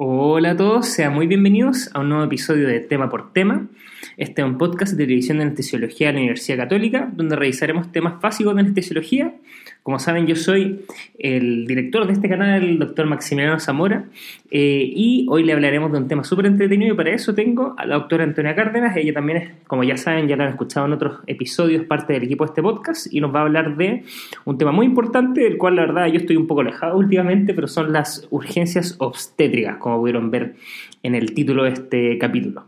Hola a todos, sean muy bienvenidos a un nuevo episodio de Tema por Tema. Este es un podcast de televisión de anestesiología de la Universidad Católica, donde revisaremos temas básicos de anestesiología. Como saben, yo soy el director de este canal, el doctor Maximiliano Zamora, eh, y hoy le hablaremos de un tema súper entretenido y para eso tengo a la doctora Antonia Cárdenas. Ella también es, como ya saben, ya la han escuchado en otros episodios, parte del equipo de este podcast, y nos va a hablar de un tema muy importante, del cual la verdad yo estoy un poco alejado últimamente, pero son las urgencias obstétricas como pudieron ver en el título de este capítulo.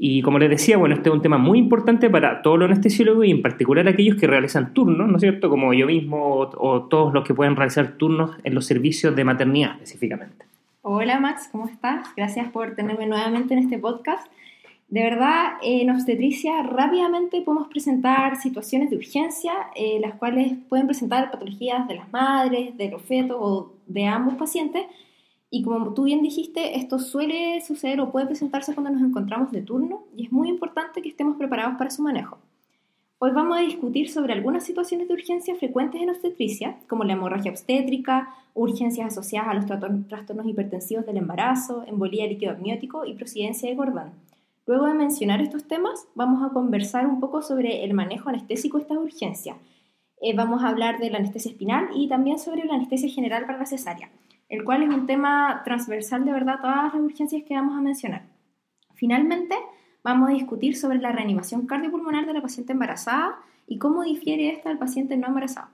Y como les decía, bueno, este es un tema muy importante para todos los anestesiólogos y en particular aquellos que realizan turnos, ¿no es cierto? Como yo mismo o, o todos los que pueden realizar turnos en los servicios de maternidad específicamente. Hola Max, ¿cómo estás? Gracias por tenerme nuevamente en este podcast. De verdad, en obstetricia rápidamente podemos presentar situaciones de urgencia, eh, las cuales pueden presentar patologías de las madres, de los fetos o de ambos pacientes, y como tú bien dijiste, esto suele suceder o puede presentarse cuando nos encontramos de turno y es muy importante que estemos preparados para su manejo. Hoy vamos a discutir sobre algunas situaciones de urgencia frecuentes en obstetricia, como la hemorragia obstétrica, urgencias asociadas a los trastornos hipertensivos del embarazo, embolía líquido amniótico y prosidencia de Gordon. Luego de mencionar estos temas, vamos a conversar un poco sobre el manejo anestésico de estas urgencias. Eh, vamos a hablar de la anestesia espinal y también sobre la anestesia general para la cesárea el cual es un tema transversal de verdad a todas las urgencias que vamos a mencionar. Finalmente, vamos a discutir sobre la reanimación cardiopulmonar de la paciente embarazada y cómo difiere esta del paciente no embarazado.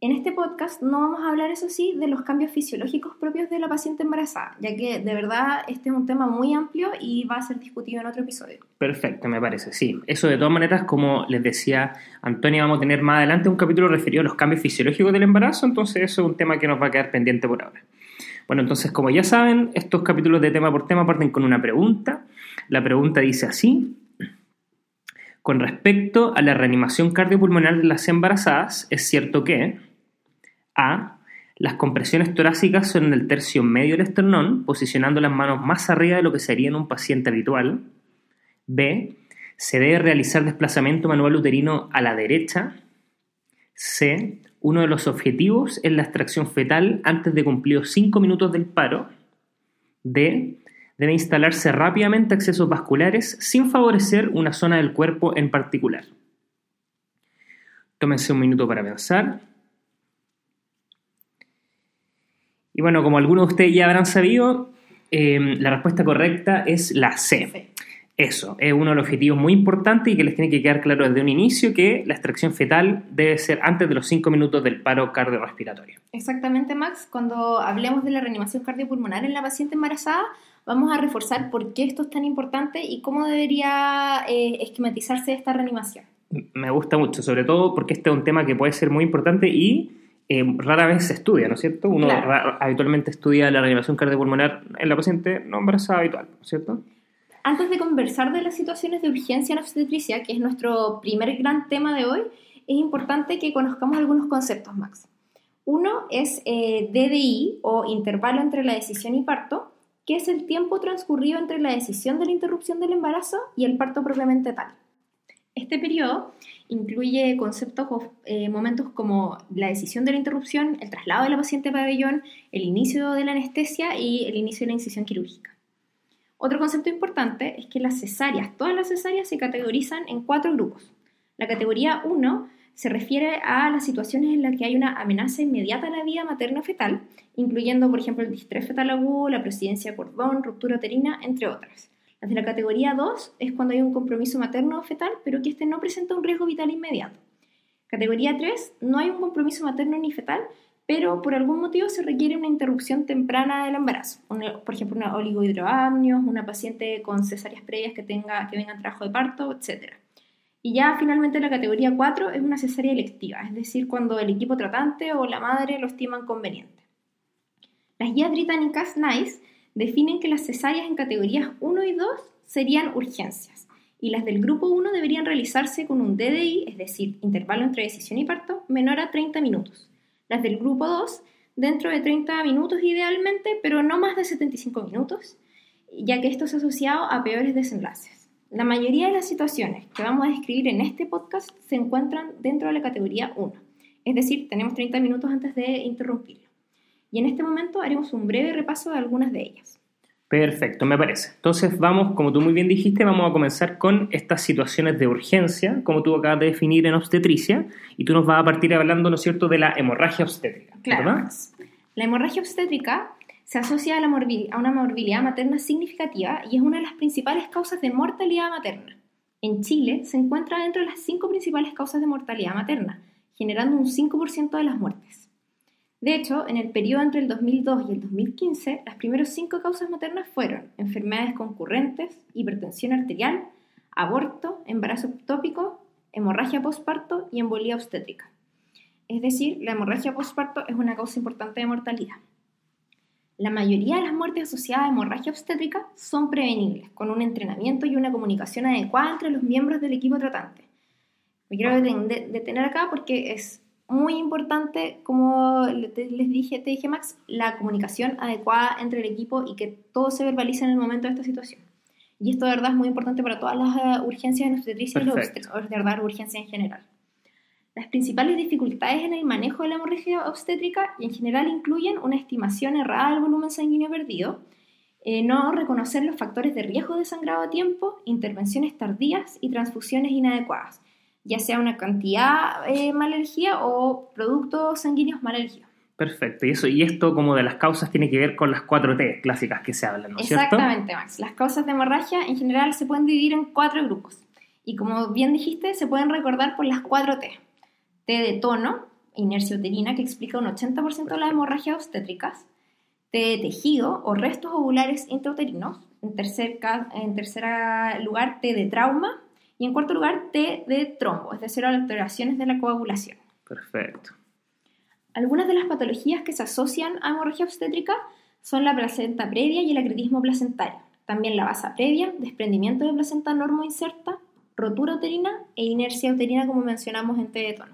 En este podcast no vamos a hablar, eso sí, de los cambios fisiológicos propios de la paciente embarazada, ya que de verdad este es un tema muy amplio y va a ser discutido en otro episodio. Perfecto, me parece, sí. Eso de todas maneras, como les decía Antonia, vamos a tener más adelante un capítulo referido a los cambios fisiológicos del embarazo, entonces eso es un tema que nos va a quedar pendiente por ahora. Bueno, entonces como ya saben, estos capítulos de tema por tema parten con una pregunta. La pregunta dice así, con respecto a la reanimación cardiopulmonar de las embarazadas, es cierto que a. Las compresiones torácicas son en el tercio medio del esternón, posicionando las manos más arriba de lo que sería en un paciente habitual. B. Se debe realizar desplazamiento manual uterino a la derecha. C. Uno de los objetivos es la extracción fetal antes de cumplidos 5 minutos del paro. D. Debe instalarse rápidamente accesos vasculares sin favorecer una zona del cuerpo en particular. Tómense un minuto para pensar. Y bueno, como algunos de ustedes ya habrán sabido, eh, la respuesta correcta es la C. Eso, es uno de los objetivos muy importantes y que les tiene que quedar claro desde un inicio que la extracción fetal debe ser antes de los 5 minutos del paro cardiorrespiratorio. Exactamente, Max. Cuando hablemos de la reanimación cardiopulmonar en la paciente embarazada, vamos a reforzar por qué esto es tan importante y cómo debería eh, esquematizarse esta reanimación. Me gusta mucho, sobre todo porque este es un tema que puede ser muy importante y eh, rara vez se estudia, ¿no es cierto? Uno habitualmente estudia la reanimación cardiopulmonar en la paciente no embarazada habitual, ¿no es cierto? Antes de conversar de las situaciones de urgencia en obstetricia, que es nuestro primer gran tema de hoy, es importante que conozcamos algunos conceptos, Max. Uno es eh, DDI o intervalo entre la decisión y parto, que es el tiempo transcurrido entre la decisión de la interrupción del embarazo y el parto propiamente tal. Este periodo incluye conceptos o eh, momentos como la decisión de la interrupción, el traslado de la paciente a pabellón, el inicio de la anestesia y el inicio de la incisión quirúrgica. Otro concepto importante es que las cesáreas, todas las cesáreas se categorizan en cuatro grupos. La categoría 1 se refiere a las situaciones en las que hay una amenaza inmediata a la vida materno-fetal, incluyendo, por ejemplo, el distrés fetal agudo, la presidencia cordón, ruptura uterina, entre otras. La categoría 2 es cuando hay un compromiso materno o fetal, pero que este no presenta un riesgo vital inmediato. Categoría 3, no hay un compromiso materno ni fetal, pero por algún motivo se requiere una interrupción temprana del embarazo. por ejemplo, una oligohidroamnios, una paciente con cesáreas previas que, tenga, que venga en trabajo de parto, etc. Y ya finalmente la categoría 4 es una cesárea electiva, es decir, cuando el equipo tratante o la madre lo estiman conveniente. Las guías británicas NICE definen que las cesáreas en categorías 1 y 2 serían urgencias y las del grupo 1 deberían realizarse con un DDI, es decir, intervalo entre decisión y parto, menor a 30 minutos. Las del grupo 2 dentro de 30 minutos idealmente, pero no más de 75 minutos, ya que esto es asociado a peores desenlaces. La mayoría de las situaciones que vamos a describir en este podcast se encuentran dentro de la categoría 1, es decir, tenemos 30 minutos antes de interrumpirlo. Y en este momento haremos un breve repaso de algunas de ellas. Perfecto, me parece. Entonces vamos, como tú muy bien dijiste, vamos a comenzar con estas situaciones de urgencia, como tú acabas de definir en obstetricia, y tú nos vas a partir hablando, ¿no es cierto?, de la hemorragia obstétrica. Claro. ¿verdad? La hemorragia obstétrica se asocia a, la a una morbilidad materna significativa y es una de las principales causas de mortalidad materna. En Chile se encuentra dentro de las cinco principales causas de mortalidad materna, generando un 5% de las muertes. De hecho, en el periodo entre el 2002 y el 2015, las primeras cinco causas maternas fueron enfermedades concurrentes, hipertensión arterial, aborto, embarazo ectópico, hemorragia postparto y embolía obstétrica. Es decir, la hemorragia postparto es una causa importante de mortalidad. La mayoría de las muertes asociadas a hemorragia obstétrica son prevenibles, con un entrenamiento y una comunicación adecuada entre los miembros del equipo tratante. Me quiero deten- de- detener acá porque es muy importante, como les dije, te dije Max, la comunicación adecuada entre el equipo y que todo se verbalice en el momento de esta situación. Y esto de verdad es muy importante para todas las eh, urgencias en obstetricia y de verdad urgencia en general. Las principales dificultades en el manejo de la hemorragia obstétrica en general incluyen una estimación errada del volumen sanguíneo perdido, eh, no reconocer los factores de riesgo de sangrado a tiempo, intervenciones tardías y transfusiones inadecuadas, ya sea una cantidad eh, o productos sanguíneos mal elegidos. Perfecto. Y, eso, y esto como de las causas tiene que ver con las 4T clásicas que se hablan, ¿no es cierto? Exactamente, Max. Las causas de hemorragia en general se pueden dividir en cuatro grupos. Y como bien dijiste, se pueden recordar por las cuatro T. T de tono, inercia uterina, que explica un 80% de las hemorragias obstétricas. T de tejido o restos ovulares intrauterinos. En tercer, en tercer lugar, T de trauma. Y en cuarto lugar, T de trombo, es decir, alteraciones de la coagulación. Perfecto. Algunas de las patologías que se asocian a hemorragia obstétrica son la placenta previa y el acretismo placentario. También la basa previa, desprendimiento de placenta normoinserta, rotura uterina e inercia uterina, como mencionamos en T de tono.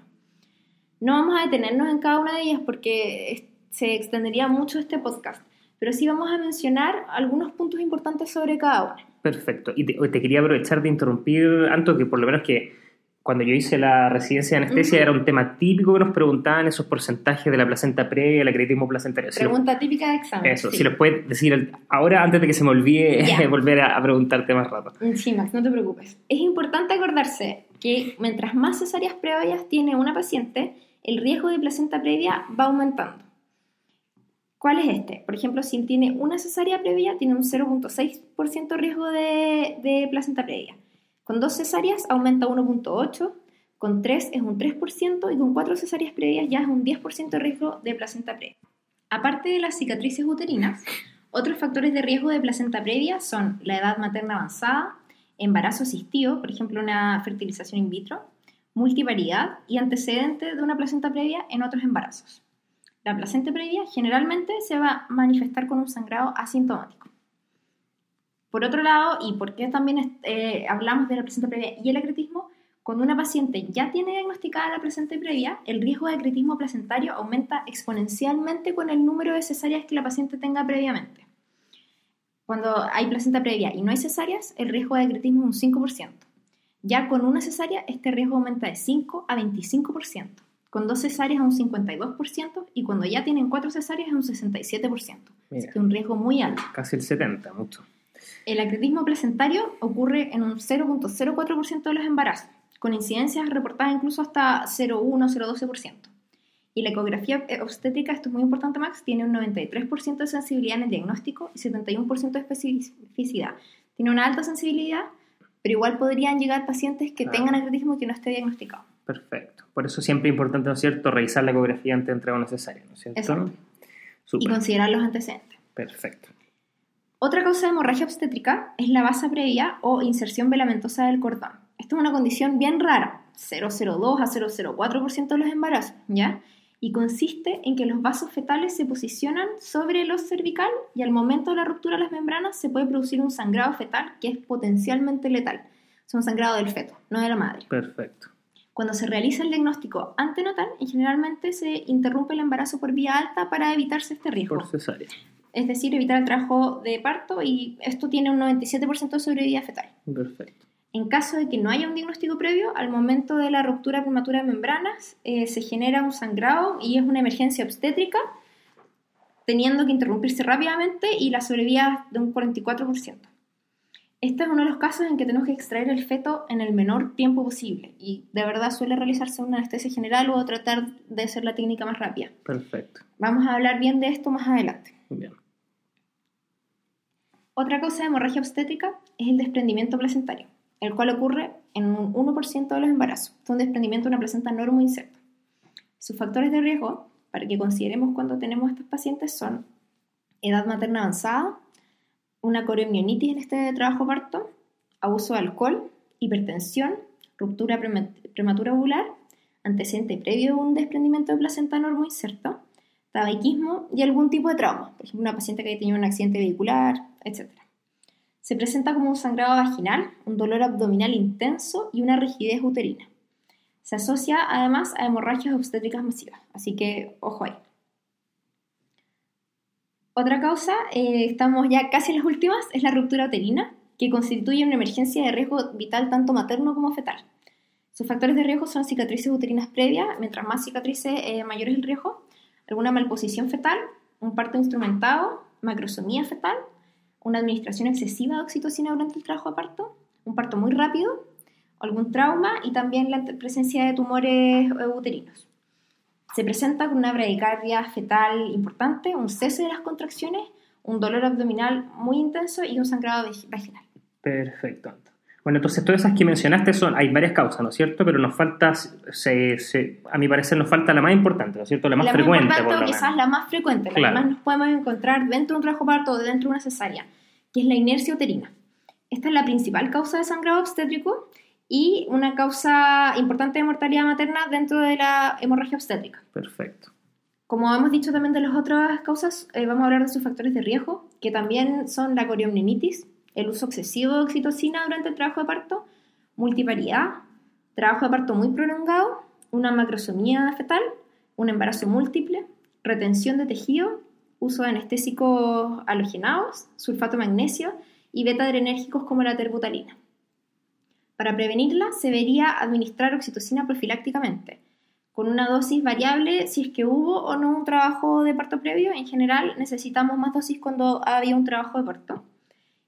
No vamos a detenernos en cada una de ellas porque se extendería mucho este podcast, pero sí vamos a mencionar algunos puntos importantes sobre cada una. Perfecto. Y te, te quería aprovechar de interrumpir, Anto, que por lo menos que cuando yo hice la residencia de anestesia Ujú. era un tema típico que nos preguntaban esos porcentajes de la placenta previa, el acretismo placentario. Si lo- Pregunta típica de examen. eso, sí. si los puedes decir ahora antes de que se me olvide Ya. volver a, a preguntarte más rato. Sí, Max, no te preocupes. Es importante acordarse que mientras más cesáreas previas tiene una paciente, el riesgo de placenta previa va aumentando. ¿Cuál es este? Por ejemplo, si tiene una cesárea previa, tiene un 0.6% riesgo de, placenta previa. Con dos cesáreas aumenta 1.8%, con tres es un 3% y con cuatro cesáreas previas ya es un 10% de riesgo de placenta previa. Aparte de las cicatrices uterinas, otros factores de riesgo de placenta previa son la edad materna avanzada, embarazo asistido, por ejemplo una fertilización in vitro, multivariedad y antecedente de una placenta previa en otros embarazos. La placenta previa generalmente se va a manifestar con un sangrado asintomático. Por otro lado, y por qué también eh, hablamos de la placenta previa y el acretismo, cuando una paciente ya tiene diagnosticada la placenta previa, el riesgo de acretismo placentario aumenta exponencialmente con el número de cesáreas que la paciente tenga previamente. Cuando hay placenta previa y no hay cesáreas, el riesgo de acretismo es un 5%. Ya con una cesárea, este riesgo aumenta de 5 a 25%. Con dos cesáreas a un 52% y cuando ya tienen cuatro cesáreas es un 67%. Mira. Es un riesgo muy alto. Casi el 70, mucho. El acretismo placentario ocurre en un 0.04% de los embarazos, con incidencias reportadas incluso hasta 0,1-0,12%. Y la ecografía obstétrica, esto es muy importante, Max, tiene un 93% de sensibilidad en el diagnóstico y 71% de especificidad. Tiene una alta sensibilidad, pero igual podrían llegar pacientes que tengan acretismo y que no esté diagnosticado. Perfecto. Por eso siempre es importante, ¿no es cierto?, revisar la ecografía antes de entrar a una cesárea, ¿no es cierto? Y considerar los antecedentes. Perfecto. Otra causa de hemorragia obstétrica es la basa previa o inserción velamentosa del cordón. Esta es una condición bien rara, 0,02 a 0,04% de los embarazos, ¿ya? Y consiste en que los vasos fetales se posicionan sobre los cervical y al momento de la ruptura de las membranas se puede producir un sangrado fetal que es potencialmente letal. Es un sangrado del feto, no de la madre. Perfecto. Cuando se realiza el diagnóstico antenatal, generalmente se interrumpe el embarazo por vía alta para evitarse este riesgo Por cesárea. es decir, evitar el trabajo de parto y esto tiene un 97% de sobrevida fetal. Perfecto. En caso de que no haya un diagnóstico previo, al momento de la ruptura prematura de membranas eh, se genera un sangrado y es una emergencia obstétrica teniendo que interrumpirse rápidamente y la sobrevida de un 44%. Este es uno de los casos en que tenemos que extraer el feto en el menor tiempo posible y de verdad suele realizarse una anestesia general o tratar de hacer la técnica más rápida. Perfecto. Vamos a hablar bien de esto más adelante. Bien. Otra causa de hemorragia obstétrica es el desprendimiento placentario, el cual ocurre en un 1% de los embarazos. Es un desprendimiento de una placenta inserto. Sus factores de riesgo, para que consideremos cuando tenemos estos pacientes, son edad materna avanzada, una coriomionitis en este trabajo parto, abuso de alcohol, hipertensión, ruptura prematura ovular, antecedente previo a un desprendimiento de placenta inserto, tabaquismo y algún tipo de trauma, por ejemplo, una paciente que haya tenido un accidente vehicular, etc. Se presenta como un sangrado vaginal, un dolor abdominal intenso y una rigidez uterina. Se asocia además a hemorragias obstétricas masivas, así que ojo ahí. Otra causa, eh, estamos ya casi en las últimas, es la ruptura uterina, que constituye una emergencia de riesgo vital tanto materno como fetal. Sus factores de riesgo son cicatrices uterinas previas, mientras más cicatrices, eh, mayor es el riesgo, alguna malposición fetal, un parto instrumentado, macrosomía fetal, una administración excesiva de oxitocina durante el trabajo de parto, un parto muy rápido, algún trauma y también la presencia de tumores eh, uterinos. Se presenta con una bradicardia fetal importante, un cese de las contracciones, un dolor abdominal muy intenso y un sangrado vaginal. Perfecto. Bueno, entonces todas esas que mencionaste son, hay varias causas, ¿no es cierto? Pero nos falta, a mi parecer, nos falta la más importante, ¿no es cierto? La más frecuente. Más importante, quizás la más frecuente, la que más nos podemos encontrar dentro de un trabajo parto o dentro de una cesárea, que es la inercia uterina. Esta es la principal causa de sangrado obstétrico y una causa importante de mortalidad materna dentro de la hemorragia obstétrica. Perfecto. Como hemos dicho también de las otras causas, eh, vamos a hablar de sus factores de riesgo, que también son la coriomninitis, el uso excesivo de oxitocina durante el trabajo de parto, multiparidad, trabajo de parto muy prolongado, una macrosomía fetal, un embarazo múltiple, retención de tejido, uso de anestésicos halogenados, sulfato magnesio y beta-adrenérgicos como la terbutalina. Para prevenirla, se debería administrar oxitocina profilácticamente, con una dosis variable si es que hubo o no un trabajo de parto previo. En general, necesitamos más dosis cuando había un trabajo de parto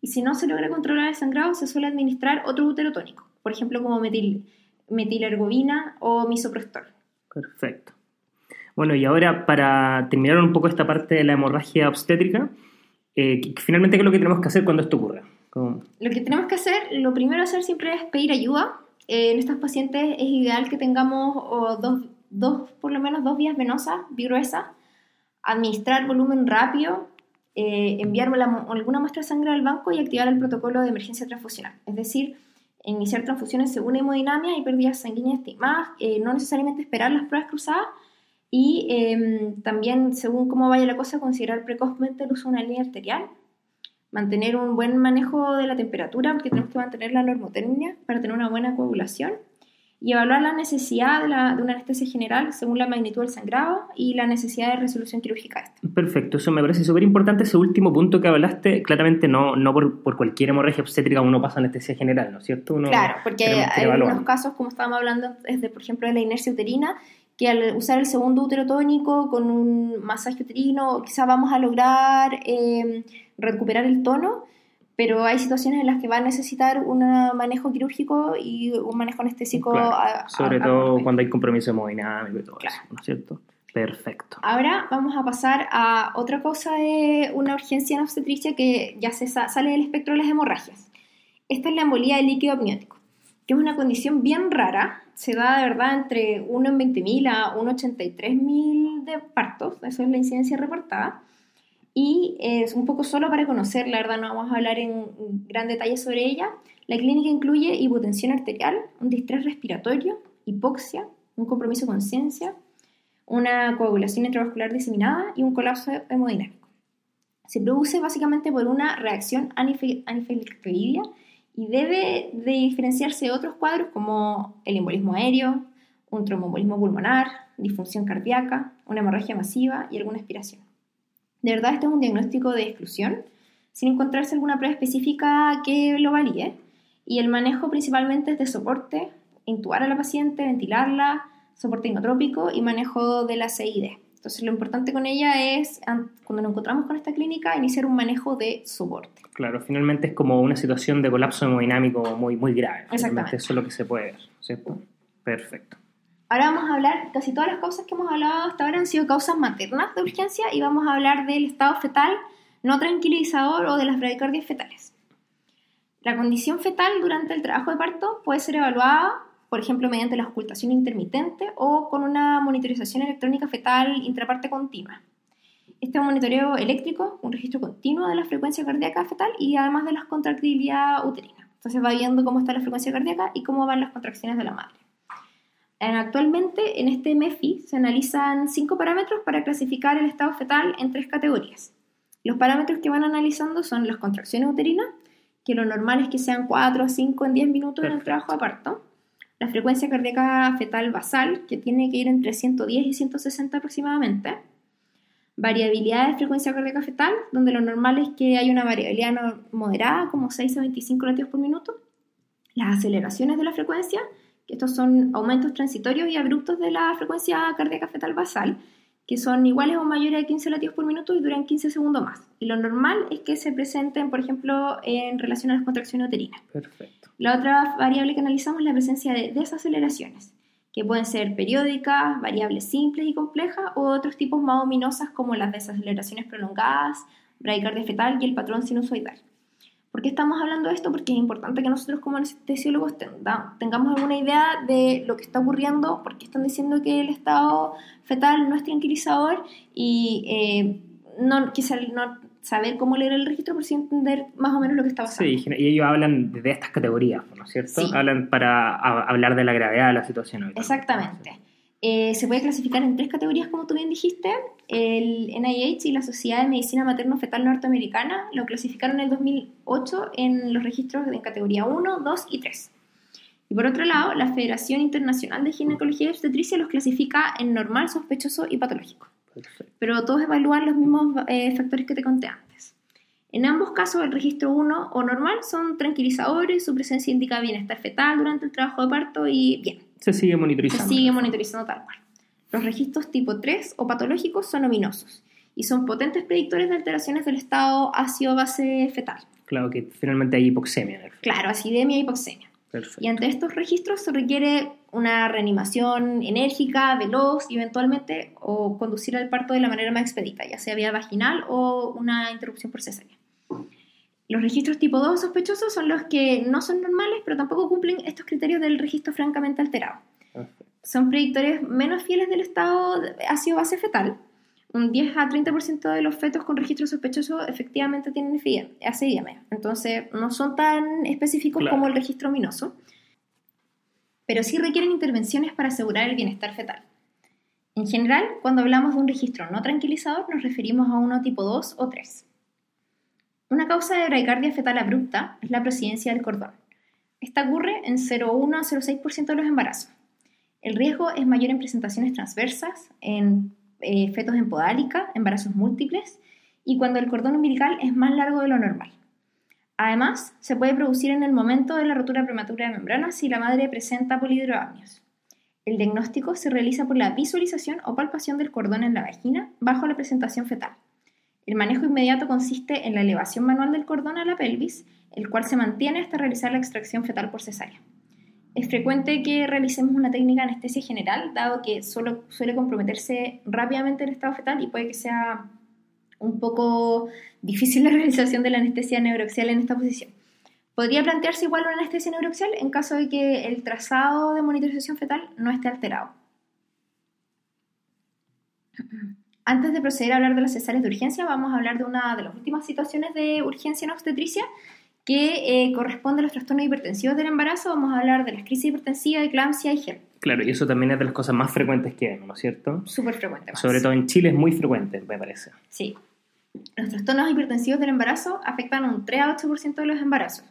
y si no se logra controlar el sangrado, se suele administrar otro útero tónico, por ejemplo como metil, metilergovina o misoprostol. Perfecto. Bueno, y ahora para terminar un poco esta parte de la hemorragia obstétrica, eh, finalmente, ¿qué es lo que tenemos que hacer cuando esto ocurre? Lo que tenemos que hacer, lo primero a hacer siempre es pedir ayuda. Eh, en estos pacientes es ideal que tengamos dos, dos, por lo menos dos vías venosas, gruesas, administrar volumen rápido, eh, enviar alguna muestra de sangre al banco y activar el protocolo de emergencia transfusional. Es decir, iniciar transfusiones según hemodinamia y pérdidas sanguíneas estimadas, eh, no necesariamente esperar las pruebas cruzadas y em, también, según cómo vaya la cosa, considerar precozmente el uso de una línea arterial, mantener un buen manejo de la temperatura, porque tenemos que mantener la normotermia para tener una buena coagulación y evaluar la necesidad de, una anestesia general según la magnitud del sangrado y la necesidad de resolución quirúrgica. Perfecto, eso me parece súper importante. Ese último punto que hablaste, claramente no, no por, por, cualquier hemorragia obstétrica uno pasa anestesia general, ¿no es cierto? claro, porque hay algunos casos, como estábamos hablando, es de, por ejemplo, de la inercia uterina, que al usar el segundo útero tónico con un masaje uterino, quizás vamos a lograr eh, recuperar el tono pero hay situaciones en las que va a necesitar un manejo quirúrgico y un manejo anestésico. sobre todo cuando hay compromiso hemodinámico y todo eso, ¿no es cierto? Perfecto. Ahora vamos a pasar a otra cosa de una urgencia en obstetricia que ya se sale del espectro de las hemorragias. Esta es la embolía de líquido amniótico, que es una condición bien rara. Se da de verdad entre 1 en 20.000 a 1 en 83.000 de partos, eso es la incidencia reportada y es un poco solo para conocer, la verdad no vamos a hablar en gran detalle sobre ella. La clínica incluye hipotensión arterial, un distrés respiratorio, hipoxia, un compromiso con conciencia, una coagulación intravascular diseminada y un colapso hemodinámico. Se produce básicamente por una reacción anifelictoidea y debe de diferenciarse de otros cuadros como el embolismo aéreo, un tromboembolismo pulmonar, disfunción cardíaca, una hemorragia masiva y alguna aspiración. De verdad, este es un diagnóstico de exclusión, sin encontrarse alguna prueba específica que lo valide. Y el manejo principalmente es de soporte, intubar a la paciente, ventilarla, soporte inotrópico y manejo de la CID. Entonces lo importante con ella es, cuando nos encontramos con esta clínica, iniciar un manejo de soporte. Claro, finalmente es como una situación de colapso hemodinámico muy, muy grave. Exactamente. Eso es lo que se puede ver, ¿cierto? Perfecto. Ahora vamos a hablar, casi todas las causas que hemos hablado hasta ahora han sido causas maternas de urgencia y vamos a hablar del estado fetal no tranquilizador o de las bradicardias fetales. La condición fetal durante el trabajo de parto puede ser evaluada, por ejemplo, mediante la ocultación intermitente o con una monitorización electrónica fetal intraparte continua. Este monitoreo eléctrico, un registro continuo de la frecuencia cardíaca fetal y además de las contractilidad uterina. Entonces va viendo cómo está la frecuencia cardíaca y cómo van las contracciones de la madre. Actualmente en este MEFI se analizan cinco parámetros para clasificar el estado fetal en tres categorías. Los parámetros que van analizando son las contracciones uterinas, que lo normal es que sean 4, 5 en 10 minutos en el trabajo de parto. La frecuencia cardíaca fetal basal, que tiene que ir entre 110 y 160 aproximadamente. Variabilidad de frecuencia cardíaca fetal, donde lo normal es que haya una variabilidad moderada, como 6 a 25 latidos por minuto. Las aceleraciones de la frecuencia, que estos son aumentos transitorios y abruptos de la frecuencia cardíaca fetal basal, que son iguales o mayores a 15 latidos por minuto y duran 15 segundos más. Y lo normal es que se presenten, por ejemplo, en relación a las contracciones uterinas. Perfecto. La otra variable que analizamos es la presencia de desaceleraciones, que pueden ser periódicas, variables simples y complejas, o otros tipos más ominosas como las desaceleraciones prolongadas, bradicardia fetal y el patrón sinusoidal. ¿Por qué estamos hablando de esto? Porque es importante que nosotros como anestesiólogos tengamos alguna idea de lo que está ocurriendo, porque están diciendo que el estado fetal no es tranquilizador y eh, no, quizá no saber cómo leer el registro por si entender más o menos lo que está pasando. Sí, y ellos hablan de estas categorías, ¿no es cierto? Sí. Hablan para hablar de la gravedad de la situación. Exactamente. Eh, se puede clasificar en tres categorías, como tú bien dijiste. El NIH y la Sociedad de Medicina Materno-Fetal Norteamericana lo clasificaron en el 2008 en los registros de categoría 1, 2 y 3. Y por otro lado, la Federación Internacional de Ginecología y Obstetricia los clasifica en normal, sospechoso y patológico. Perfecto. Pero todos evalúan los mismos eh, factores que te conté antes. En ambos casos, el registro 1 o normal son tranquilizadores, su presencia indica bienestar fetal durante el trabajo de parto y bien. Se sigue monitorizando. Se sigue monitorizando tal cual. Los registros tipo 3 o patológicos son ominosos y son potentes predictores de alteraciones del estado ácido-base fetal. Claro que finalmente hay hipoxemia. en el- Claro, acidemia y hipoxemia. Perfecto. Y ante estos registros se requiere una reanimación enérgica, veloz y eventualmente o conducir al parto de la manera más expedita, ya sea vía vaginal o una interrupción por cesárea. Los registros tipo 2 sospechosos son los que no son normales, pero tampoco cumplen estos criterios del registro francamente alterado. Perfecto. Son predictores menos fieles del estado de ácido-base fetal. Un 10 a 30% de los fetos con registro sospechoso efectivamente tienen acidemia. Entonces, no son tan específicos Claro. como el registro ominoso, pero sí requieren intervenciones para asegurar el bienestar fetal. En general, cuando hablamos de un registro no tranquilizador, nos referimos a uno tipo 2 o 3. Una causa de bradicardia fetal abrupta es la presidencia del cordón. Esta ocurre en 0,1 a 0,6% de los embarazos. El riesgo es mayor en presentaciones transversas, en eh, fetos en podálica, embarazos múltiples y cuando el cordón umbilical es más largo de lo normal. Además, se puede producir en el momento de la rotura prematura de membranas si la madre presenta polidroamnios. El diagnóstico se realiza por la visualización o palpación del cordón en la vagina bajo la presentación fetal. El manejo inmediato consiste en la elevación manual del cordón a la pelvis, el cual se mantiene hasta realizar la extracción fetal por cesárea. Es frecuente que realicemos una técnica de anestesia general, dado que solo suele comprometerse rápidamente el estado fetal y puede que sea un poco difícil la realización de la anestesia neuroaxial en esta posición. Podría plantearse igual una anestesia neuroaxial en caso de que el trazado de monitorización fetal no esté alterado. Antes de proceder a hablar de las cesáreas de urgencia, vamos a hablar de una de las últimas situaciones de urgencia en obstetricia que eh, corresponde a los trastornos hipertensivos del embarazo. Vamos a hablar de las crisis hipertensivas, eclampsia y GERD. Claro, y eso también es de las cosas más frecuentes que vemos, ¿no es cierto? Súper frecuente. más. Sobre todo en Chile es muy frecuente, me parece. Sí. Los trastornos hipertensivos del embarazo afectan un 3 a 8% de los embarazos,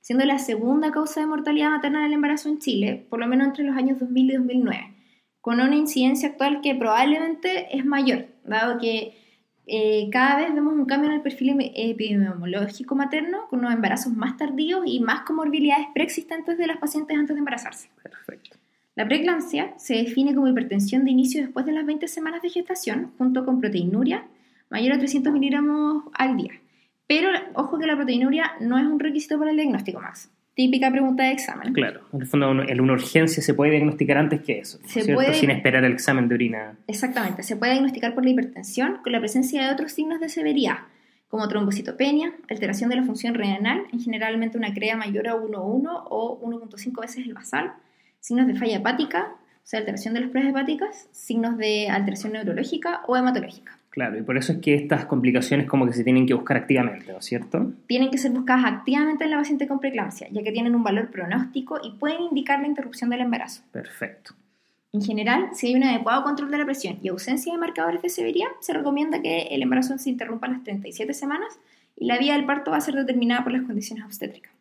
siendo la segunda causa de mortalidad materna del embarazo en Chile, por lo menos entre los años 2000 y 2009, con una incidencia actual que probablemente es mayor, dado que eh, cada vez vemos un cambio en el perfil epidemi- epidemiológico materno, con unos embarazos más tardíos y más comorbilidades preexistentes de las pacientes antes de embarazarse. Perfecto. La preeclampsia se define como hipertensión de inicio después de las 20 semanas de gestación, junto con proteinuria mayor a 300 miligramos al día. Pero ojo que la proteinuria no es un requisito para el diagnóstico, Max. Típica pregunta de examen. Claro, en el fondo en una urgencia se puede diagnosticar antes que eso, Se ¿cierto? puede- Sin esperar el examen de orina. Exactamente, se puede diagnosticar por la hipertensión con la presencia de otros signos de severidad, como trombocitopenia, alteración de la función renal, en generalmente una CREA mayor a 1,1 o 1,5 veces el basal, signos de falla hepática, sea, alteración de las pruebas hepáticas, signos de alteración neurológica o hematológica. Claro, y por eso es que estas complicaciones como que se tienen que buscar activamente, ¿no es cierto? Tienen que ser buscadas activamente en la paciente con preeclampsia, ya que tienen un valor pronóstico y pueden indicar la interrupción del embarazo. Perfecto. En general, si hay un adecuado control de la presión y ausencia de marcadores de severidad, se recomienda que el embarazo se interrumpa a las 37 semanas y la vía del parto va a ser determinada por las condiciones obstétricas.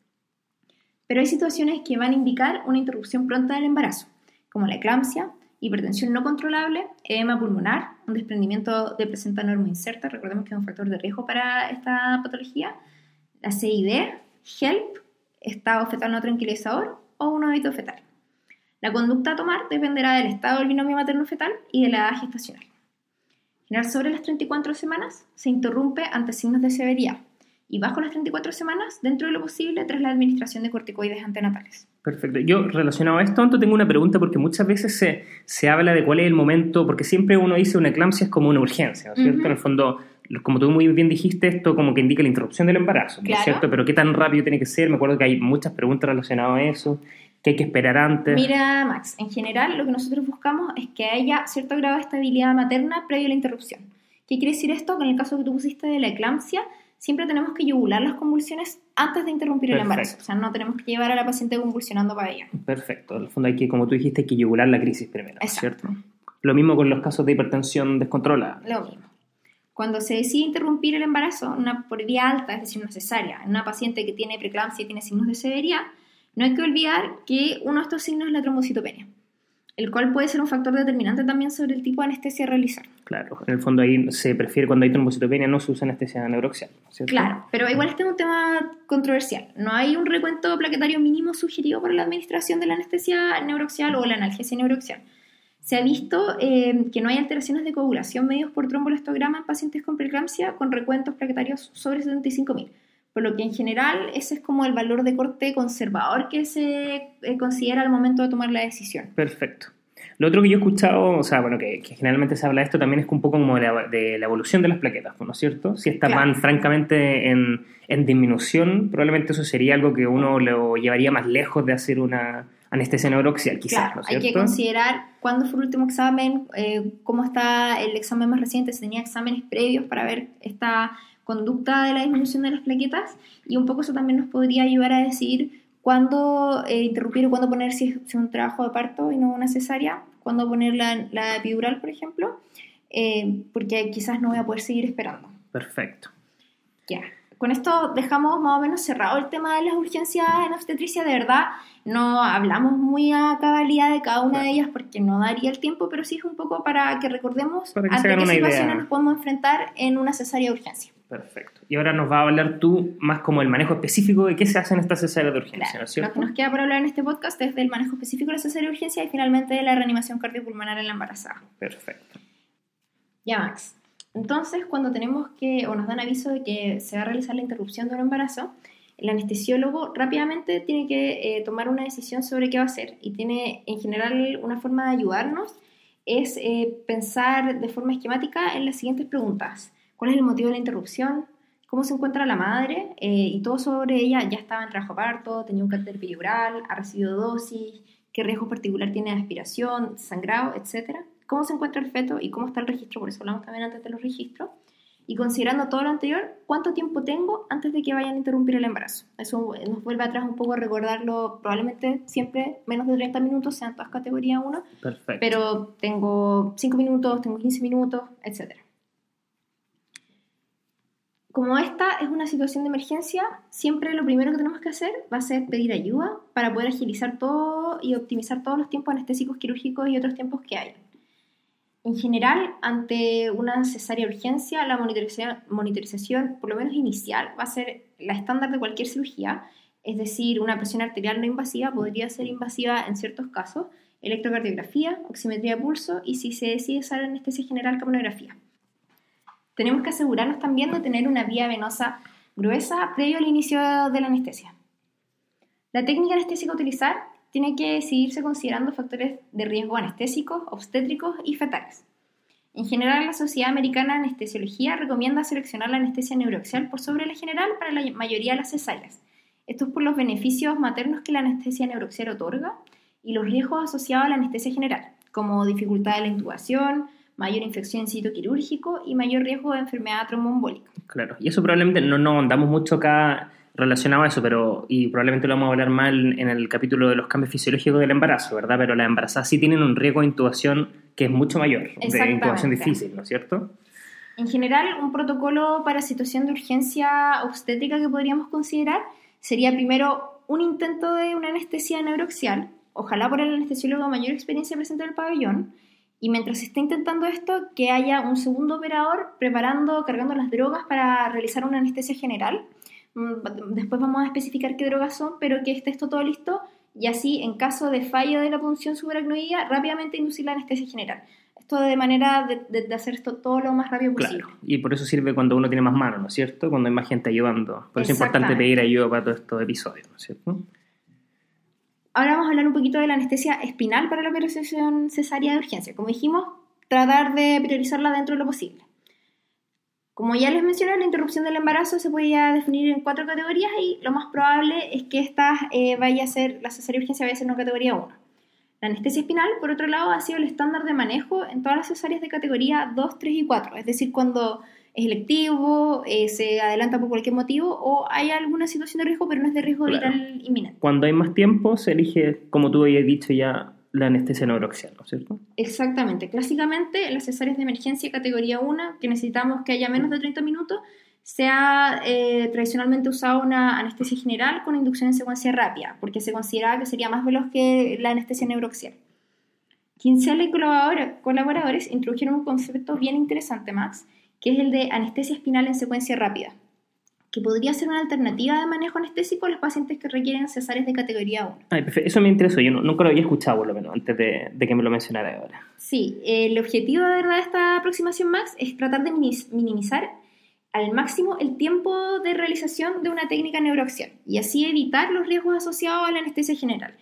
Pero hay situaciones que van a indicar una interrupción pronta del embarazo, como la eclampsia, hipertensión no controlable, edema pulmonar, un desprendimiento de placenta normoinserta, recordemos que es un factor de riesgo para esta patología, la CID, HELP, estado fetal no tranquilizador o un hábito fetal. La conducta a tomar dependerá del estado del binomio materno-fetal y de la edad gestacional. En general, sobre las 34 semanas se interrumpe ante signos de severidad y bajo las 34 semanas, dentro de lo posible, tras la administración de corticoides antenatales. Perfecto. Yo relacionado a esto, Anto, tengo una pregunta porque muchas veces se, se habla de cuál es el momento, porque siempre uno dice una eclampsia es como una urgencia, ¿no es cierto? En el fondo, como tú muy bien dijiste, esto como que indica la interrupción del embarazo, ¿no es Claro. cierto? Pero qué tan rápido tiene que ser, me acuerdo que hay muchas preguntas relacionadas a eso, que hay que esperar antes. Mira, Max, en general lo que nosotros buscamos es que haya cierto grado de estabilidad materna previo a la interrupción. ¿Qué quiere decir esto? Que en el caso que tú pusiste de la eclampsia, siempre tenemos que yugular las convulsiones antes de interrumpir el embarazo. O sea, no tenemos que llevar a la paciente convulsionando para ella. Perfecto. En el fondo hay que, como tú dijiste, hay que yugular la crisis primero, ¿no es Exacto. cierto? Lo mismo con los casos de hipertensión descontrolada. Lo mismo. Cuando se decide interrumpir el embarazo una, por vía alta, es decir, una cesárea, en una paciente que tiene preeclampsia y tiene signos de severidad, no hay que olvidar que uno de estos signos es la trombocitopenia, el cual puede ser un factor determinante también sobre el tipo de anestesia a realizar. Claro, en el fondo ahí se prefiere cuando hay trombocitopenia no se usa anestesia neuroxial, ¿no es ¿cierto? Claro, pero igual este es un tema controversial. No hay un recuento plaquetario mínimo sugerido para la administración de la anestesia neuroxial o la analgesia neuroxial. Se ha visto eh, que no hay alteraciones de coagulación medios por trombolestograma en pacientes con preeclampsia con recuentos plaquetarios sobre 75.000. Por lo que en general ese es como el valor de corte conservador que se eh, considera al momento de tomar la decisión. Perfecto. Lo otro que yo he escuchado, o sea, bueno, que, que generalmente se habla de esto también es un poco como de la, de la evolución de las plaquetas, ¿no es cierto? Si estas Claro. van francamente en, en disminución, probablemente eso sería algo que uno lo llevaría más lejos de hacer una anestesia neuroxial, quizás, Claro, ¿no es hay que cierto? considerar cuándo fue el último examen, eh, cómo está el examen más reciente, si tenía exámenes previos para ver esta conducta de la disminución de las plaquetas y un poco eso también nos podría ayudar a decidir cuándo eh, interrumpir o cuándo poner si es, si un trabajo de parto y no una cesárea, cuándo poner la, la epidural, por ejemplo, eh, porque quizás no voy a poder seguir esperando. Perfecto. Ya. Con esto dejamos más o menos cerrado el tema de las urgencias en obstetricia. De verdad, no hablamos muy a cabalidad de cada una de ellas porque no daría el tiempo, pero sí es un poco para que recordemos Para que ante qué situaciones nos podemos enfrentar en una cesárea de urgencia. Perfecto. Y ahora nos va a hablar tú más como el manejo específico de qué se hace en esta cesárea de urgencia, Claro, ¿no es lo cierto? que nos queda por hablar en este podcast es del manejo específico de la cesárea de urgencia y finalmente de la reanimación cardiopulmonar en la embarazada. Perfecto. Ya, Max. Entonces, cuando tenemos que, o nos dan aviso de que se va a realizar la interrupción de un embarazo, el anestesiólogo rápidamente tiene que eh, tomar una decisión sobre qué va a hacer y tiene, en general, una forma de ayudarnos es eh, pensar de forma esquemática en las siguientes preguntas. ¿Cuál es el motivo de la interrupción? ¿Cómo se encuentra la madre? Eh, y todo sobre ella, ya estaba en trabajo parto, tenía un catéter epidural, ha recibido dosis, qué riesgo particular tiene de aspiración, sangrado, etcétera cómo se encuentra el feto y cómo está el registro, por eso hablamos también antes de los registros, y considerando todo lo anterior, cuánto tiempo tengo antes de que vayan a interrumpir el embarazo. Eso nos vuelve atrás un poco a recordarlo, probablemente siempre menos de 30 minutos, sean todas categoría 1, Perfecto. pero tengo 5 minutos, tengo 15 minutos, etc. Como esta es una situación de emergencia, siempre lo primero que tenemos que hacer va a ser pedir ayuda para poder agilizar todo y optimizar todos los tiempos anestésicos quirúrgicos y otros tiempos que hay. En general, ante una cesárea de urgencia, la monitorización, por lo menos inicial, va a ser la estándar de cualquier cirugía, es decir, una presión arterial no invasiva podría ser invasiva en ciertos casos, electrocardiografía, oximetría de pulso y si se decide usar anestesia general, capnografía. Tenemos que asegurarnos también de tener una vía venosa gruesa previo al inicio de la anestesia. La técnica anestésica a utilizar tiene que seguirse considerando factores de riesgo anestésicos, obstétricos y fetales. En general, la Sociedad Americana de Anestesiología recomienda seleccionar la anestesia neuroaxial por sobre la general para la mayoría de las cesáreas. Esto es por los beneficios maternos que la anestesia neuroaxial otorga y los riesgos asociados a la anestesia general, como dificultad de la intubación, mayor infección en sitio quirúrgico y mayor riesgo de enfermedad tromboembólica. Claro, y eso probablemente no nos andamos mucho acá relacionado a eso, pero y probablemente lo vamos a hablar más en el capítulo de los cambios fisiológicos del embarazo, ¿verdad? Pero las embarazadas sí tienen un riesgo de intubación que es mucho mayor, de intubación difícil, ¿no es cierto? En general, un protocolo para situación de urgencia obstétrica que podríamos considerar sería primero un intento de una anestesia neuroaxial, ojalá por el anestesiólogo mayor experiencia presente en el pabellón, y mientras se está intentando esto, que haya un segundo operador preparando, cargando las drogas para realizar una anestesia general. Mm, después vamos a especificar qué drogas son, pero que esté esto todo listo y así, en caso de fallo de la punción subaracnoidea, rápidamente inducir la anestesia general. Esto de manera de, hacer esto todo lo más rápido posible. Claro. Y por eso sirve cuando uno tiene más manos, ¿no es cierto? Cuando hay más gente ayudando. Por eso es importante pedir ayuda para todos estos episodios, ¿no es cierto? Ahora vamos a hablar un poquito de la anestesia espinal para la operación cesárea de urgencia. Como dijimos, tratar de priorizarla dentro de lo posible. Como ya les mencioné, la interrupción del embarazo se podía definir en cuatro categorías y lo más probable es que esta eh, vaya a ser, la cesárea de urgencia vaya a ser una categoría 1. La anestesia espinal, por otro lado, ha sido el estándar de manejo en todas las cesáreas de categoría 2, 3 y 4. Es decir, cuando es electivo, eh, se adelanta por cualquier motivo o hay alguna situación de riesgo, pero no es de riesgo vital inminente. Cuando hay más tiempo, se elige, como tú habías dicho ya, la anestesia neuroaxial, ¿no es cierto? Exactamente. Clásicamente, en las cesáreas de emergencia categoría 1, que necesitamos que haya menos de 30 minutos, se ha eh, tradicionalmente usado una anestesia general con inducción en secuencia rápida, porque se consideraba que sería más veloz que la anestesia neuroaxial. Kinsella y colaboradores introdujeron un concepto bien interesante, Max, que es el de anestesia espinal en secuencia rápida, que podría ser una alternativa de manejo anestésico a los pacientes que requieren cesáreas de categoría 1. eso me interesó, yo nunca lo había escuchado por lo menos antes de, que me lo mencionara ahora. Sí, el objetivo de verdad de esta aproximación, Max, es tratar de minimizar al máximo el tiempo de realización de una técnica neuroacción y así evitar los riesgos asociados a la anestesia general.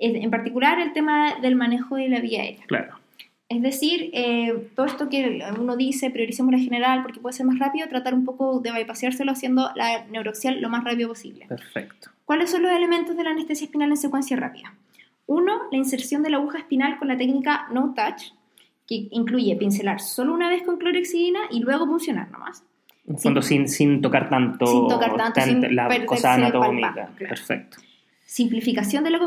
En particular, el tema del manejo de la vía aérea. Claro. Es decir, eh, todo esto que uno dice, prioricemos la general porque puede ser más rápido, tratar un poco de bypasseárselo haciendo la neuroaxial lo más rápido posible. Perfecto. ¿Cuáles son los elementos de la anestesia espinal en secuencia rápida? Uno, la inserción de la aguja espinal con la técnica no touch, que incluye pincelar solo una vez con clorexidina y luego funcionar nomás. En fondo, sin, sin, tocar tanto, sin tocar tanto, sin la cosa anatómica. Perfecto. Simplificación de la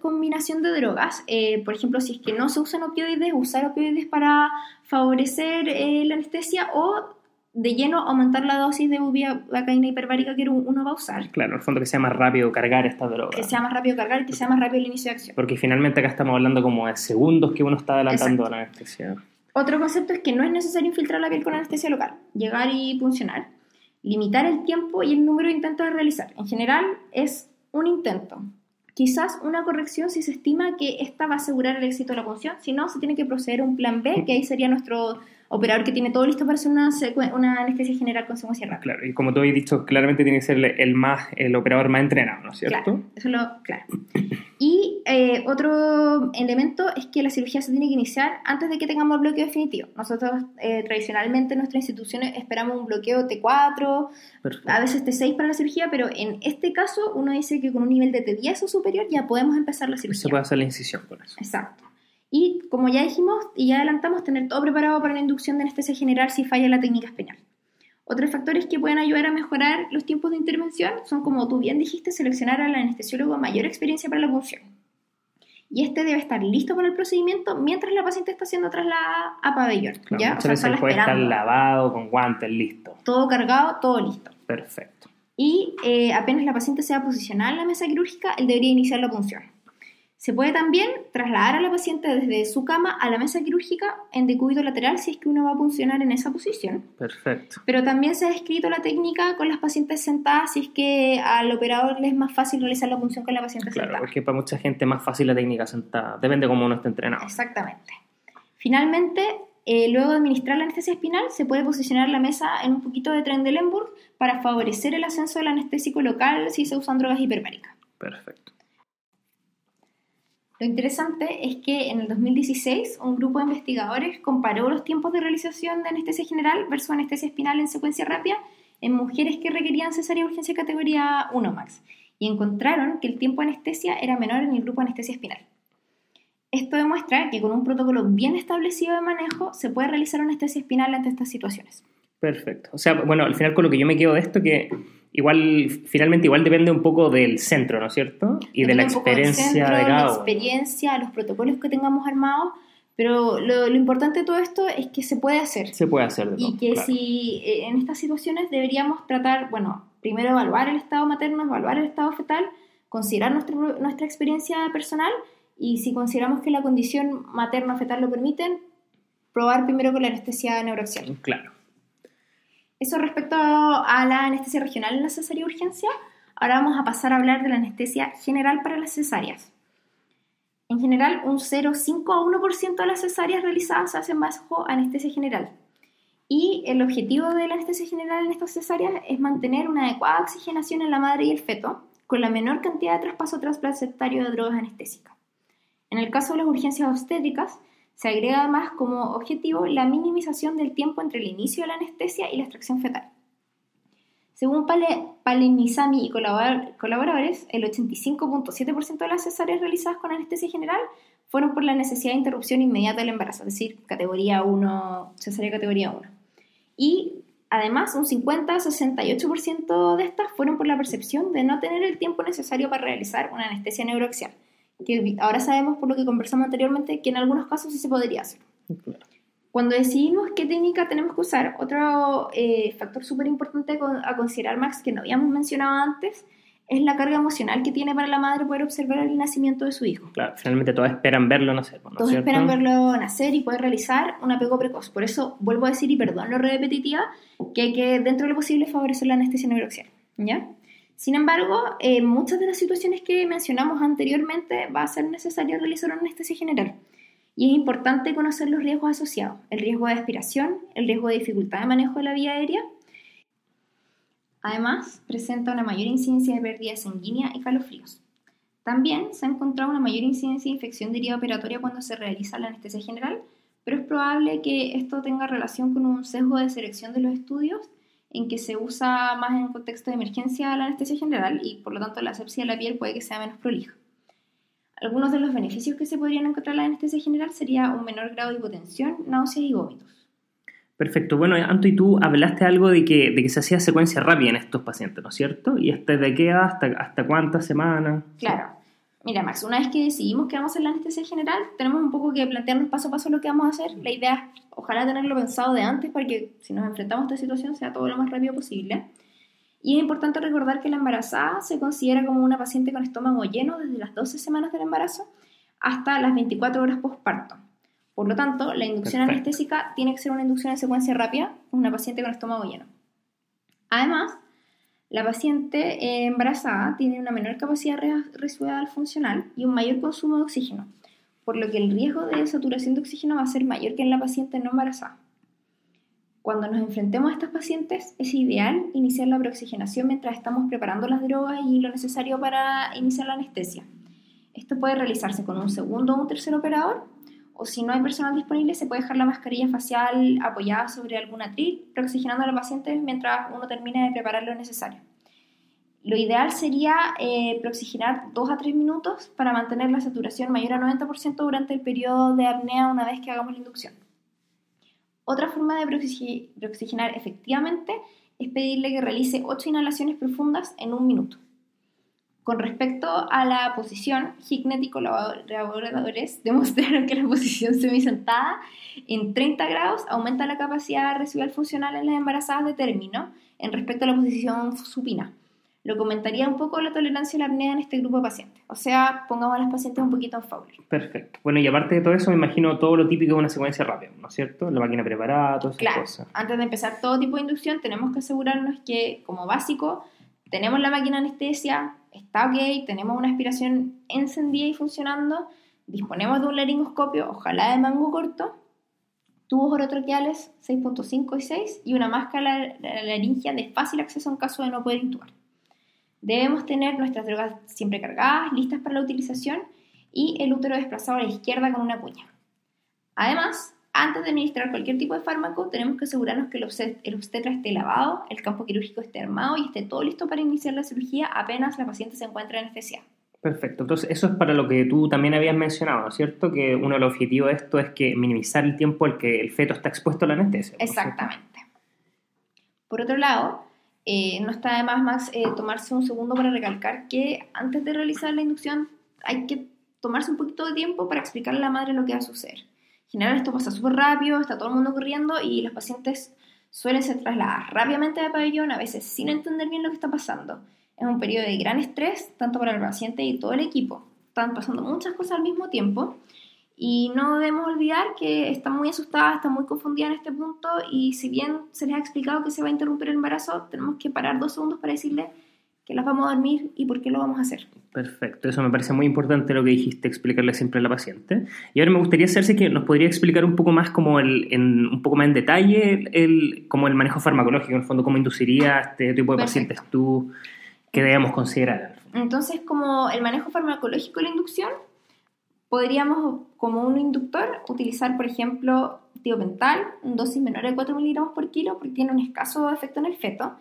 combinación de drogas. Eh, por ejemplo, si es que no se usan opioides, usar opioides para favorecer eh, la anestesia o de lleno aumentar la dosis de bupivacaína hiperbárica que uno va a usar. Claro, en el fondo que sea más rápido cargar esta droga. Que sea más rápido cargar y que sea más rápido el inicio de acción. Porque finalmente acá estamos hablando como de segundos que uno está adelantando a la anestesia. Otro concepto es que no es necesario infiltrar la piel con anestesia local, llegar y funcionar. Limitar el tiempo y el número de intentos de realizar. En general es un intento. Quizás una corrección si se estima que esta va a asegurar el éxito de la punción, si no, se tiene que proceder a un plan B, que ahí sería nuestro operador que tiene todo listo para hacer una, una anestesia general con rápida. Claro, y como tú has dicho, claramente tiene que ser el, más, el operador más entrenado, ¿no es cierto? Claro, eso lo, claro. Y eh, otro elemento es que la cirugía se tiene que iniciar antes de que tengamos el bloqueo definitivo. Nosotros eh, tradicionalmente en nuestras instituciones esperamos un bloqueo T4, a veces T6 para la cirugía, pero en este caso uno dice que con un nivel de T10 o superior ya podemos empezar la cirugía. Se puede hacer la incisión con eso. Exacto. Y como ya dijimos y ya adelantamos, tener todo preparado para la inducción de anestesia general si falla la técnica espinal. Otros factores que pueden ayudar a mejorar los tiempos de intervención son, como tú bien dijiste, seleccionar al anestesiólogo mayor experiencia para la punción. Y este debe estar listo para el procedimiento mientras la paciente está siendo trasladada a pabellón. ¿ya? Muchas veces puede estar lavado, con guantes, listo. Todo cargado, todo listo. Perfecto. Y eh, apenas la paciente sea posicionada en la mesa quirúrgica, él debería iniciar la punción. Se puede también trasladar a la paciente desde su cama a la mesa quirúrgica en decúbito lateral si es que uno va a funcionar en esa posición. Perfecto. Pero también se ha descrito la técnica con las pacientes sentadas si es que al operador le es más fácil realizar la función con la paciente Claro, sentada. porque para mucha gente es más fácil la técnica sentada. Depende de cómo uno esté entrenado. Exactamente. Finalmente, eh, luego de administrar la anestesia espinal, se puede posicionar la mesa en un poquito de Trendelenburg para favorecer el ascenso del anestésico local si se usan drogas hiperbáricas. Perfecto. Lo interesante es que en el 2016 un grupo de investigadores comparó los tiempos de realización de anestesia general versus anestesia espinal en secuencia rápida en mujeres que requerían cesárea de urgencia categoría 1 max y encontraron que el tiempo de anestesia era menor en el grupo de anestesia espinal. Esto demuestra que con un protocolo bien establecido de manejo se puede realizar anestesia espinal ante estas situaciones. Perfecto. O sea, bueno, al final con lo que yo me quedo de esto que igual, finalmente igual depende un poco del centro, ¿no es cierto? Y de la experiencia centro, de cada La experiencia, los protocolos que tengamos armados, pero lo, lo importante de todo esto es que se puede hacer. Se puede hacer de todo. Y que claro. si eh, en estas situaciones deberíamos tratar, bueno, primero evaluar el estado materno, evaluar el estado fetal, considerar nuestro- nuestra experiencia personal y si consideramos que la condición materno-fetal lo permiten, probar primero con la anestesia neuroaxial. Claro. Eso respecto a la anestesia regional en la cesárea urgencia. Ahora vamos a pasar a hablar de la anestesia general para las cesáreas. En general, un 0,5 a 1% de las cesáreas realizadas se hacen bajo anestesia general. Y el objetivo de la anestesia general en estas cesáreas es mantener una adecuada oxigenación en la madre y el feto, con la menor cantidad de traspaso transplacentario de drogas anestésicas. En el caso de las urgencias obstétricas, se agrega además como objetivo la minimización del tiempo entre el inicio de la anestesia y la extracción fetal. Según Pale, Palenizami y colabor- colaboradores, el 85.7% de las cesáreas realizadas con anestesia general fueron por la necesidad de interrupción inmediata del embarazo, es decir, categoría 1, cesárea categoría 1. Y además, un 50-68% de estas fueron por la percepción de no tener el tiempo necesario para realizar una anestesia neuroaxial, que ahora sabemos por lo que conversamos anteriormente que en algunos casos sí se podría hacer. claro. Cuando decidimos qué técnica tenemos que usar, otro eh, factor súper importante a considerar, Max, que no habíamos mencionado antes, es la carga emocional que tiene para la madre poder observar el nacimiento de su hijo. Claro, finalmente todos esperan verlo nacer, ¿no Todos cierto? esperan verlo nacer y poder realizar un apego precoz. Por eso vuelvo a decir, y perdón lo repetitiva, que hay que, dentro de lo posible, favorecer la anestesia neuroaxial. ¿ya? Sin embargo, en muchas de las situaciones que mencionamos anteriormente va a ser necesario realizar una anestesia general. Y es importante conocer los riesgos asociados, el riesgo de aspiración, el riesgo de dificultad de manejo de la vía aérea. Además, presenta una mayor incidencia de pérdida sanguínea y calofríos. También se ha encontrado una mayor incidencia de infección de herida operatoria cuando se realiza la anestesia general, pero es probable que esto tenga relación con un sesgo de selección de los estudios en que se usa más en contexto de emergencia la anestesia general y por lo tanto la asepsia de la piel puede que sea menos prolija. Algunos de los beneficios que se podrían encontrar en la anestesia general sería un menor grado de hipotensión, náuseas y vómitos. Perfecto. Bueno, Anto, y tú hablaste algo de que, de que se hacía secuencia rápida en estos pacientes, ¿no es cierto? ¿Y hasta de qué edad? ¿Hasta, hasta cuántas semanas? Claro. Mira, Max, una vez que decidimos que vamos a hacer la anestesia general, tenemos un poco que plantearnos paso a paso lo que vamos a hacer. La idea es, ojalá, tenerlo pensado de antes para que si nos enfrentamos a esta situación sea todo lo más rápido posible. Y es importante recordar que la embarazada se considera como una paciente con estómago lleno desde las 12 semanas del embarazo hasta las 24 horas postparto. Por lo tanto, la inducción Perfecto. anestésica tiene que ser una inducción en secuencia rápida, una paciente con estómago lleno. Además, la paciente eh, embarazada tiene una menor capacidad re- residual funcional y un mayor consumo de oxígeno, por lo que el riesgo de saturación de oxígeno va a ser mayor que en la paciente no embarazada. Cuando nos enfrentemos a estas pacientes, es ideal iniciar la preoxigenación mientras estamos preparando las drogas y lo necesario para iniciar la anestesia. Esto puede realizarse con un segundo o un tercer operador, o si no hay personal disponible, se puede dejar la mascarilla facial apoyada sobre algún atril, preoxigenando a la paciente mientras uno termina de preparar lo necesario. Lo ideal sería eh, preoxigenar 2 a 3 minutos para mantener la saturación mayor a 90% durante el periodo de apnea una vez que hagamos la inducción. Otra forma de preoxi- preoxigenar efectivamente es pedirle que realice 8 inhalaciones profundas en un minuto. Con respecto a la posición, Hicknet y colaboradores demostraron que la posición semisentada en 30 grados aumenta la capacidad residual funcional en las embarazadas de término en respecto a la posición supina, lo comentaría un poco la tolerancia a la apnea en este grupo de pacientes. O sea, pongamos a las pacientes un poquito en Fowler. Perfecto. Bueno, y aparte de todo eso, me imagino todo lo típico de una secuencia rápida, ¿no es cierto? La máquina preparada, todas esas Claro, cosas. antes de empezar todo tipo de inducción, tenemos que asegurarnos que, como básico, tenemos la máquina anestesia, está ok, tenemos una aspiración encendida y funcionando, disponemos de un laringoscopio, ojalá de mango corto, tubos orotroqueales 6.5 y 6 y una máscara la- laringia de fácil acceso en caso de no poder intubar. Debemos tener nuestras drogas siempre cargadas, listas para la utilización y el útero desplazado a la izquierda con una cuña. Además, antes de administrar cualquier tipo de fármaco, tenemos que asegurarnos que el obstet- el obstetra esté lavado, el campo quirúrgico esté armado y esté todo listo para iniciar la cirugía apenas la paciente se encuentre anestesiada. Perfecto. Entonces, eso es para lo que tú también habías mencionado, ¿no es cierto? Que uno de los objetivos de esto es que minimizar el tiempo al que el feto está expuesto a la anestesia. Exactamente. Por otro lado, eh, no está de más, eh, tomarse un segundo para recalcar que antes de realizar la inducción hay que tomarse un poquito de tiempo para explicarle a la madre lo que va a suceder. En general esto pasa súper rápido, está todo el mundo corriendo y los pacientes suelen ser trasladados rápidamente de pabellón, a veces sin entender bien lo que está pasando. Es un periodo de gran estrés, tanto para el paciente y todo el equipo. Están pasando muchas cosas al mismo tiempo y no debemos olvidar que están muy asustadas, están muy confundidas en este punto y si bien se les ha explicado que se va a interrumpir el embarazo, tenemos que parar dos segundos para decirle que las vamos a dormir y por qué lo vamos a hacer. Perfecto, eso me parece muy importante lo que dijiste, explicarle siempre a la paciente. Y ahora me gustaría hacerse que nos podría explicar un poco más como el, en, un poco más en detalle el, el- como el manejo farmacológico, en el fondo, cómo induciría este tipo de Perfecto. pacientes tú que debemos considerar. Entonces, como el manejo farmacológico de la inducción, podríamos, como un inductor, utilizar, por ejemplo, tiopental, en dosis menor de 4 miligramos por kilo, porque tiene un escaso efecto en el feto.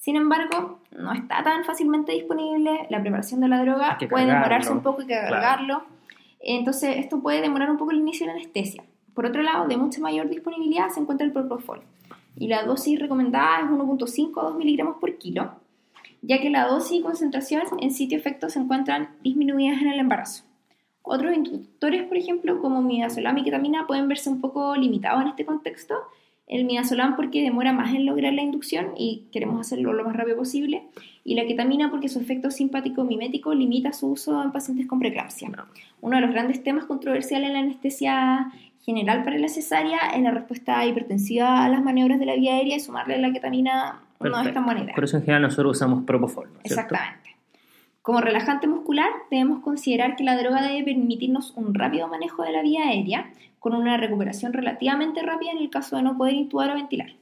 Sin embargo, no está tan fácilmente disponible. La preparación de la droga puede cargarlo. demorarse un poco, hay que Claro. cargarlo. Entonces, esto puede demorar un poco el inicio de la anestesia. Por otro lado, de mucha mayor disponibilidad se encuentra el propofol. Y la dosis recomendada es 1.5 a 2 miligramos por kilo, ya que la dosis y concentración en sitio efecto se encuentran disminuidas en el embarazo. Otros inductores, por ejemplo, como midazolam y ketamina, pueden verse un poco limitados en este contexto. El midazolam porque demora más en lograr la inducción y queremos hacerlo lo más rápido posible. Y la ketamina porque su efecto simpático mimético limita su uso en pacientes con preeclampsia. No. Uno de los grandes temas controversiales en la anestesia general para la cesárea es la respuesta hipertensiva a las maniobras de la vía aérea y sumarle la ketamina no es Perfecto. tan buena idea. Por eso en general nosotros usamos Propofol. Exactamente. Como relajante muscular, debemos considerar que la droga debe permitirnos un rápido manejo de la vía aérea, con una recuperación relativamente rápida en el caso de no poder intubar o ventilar.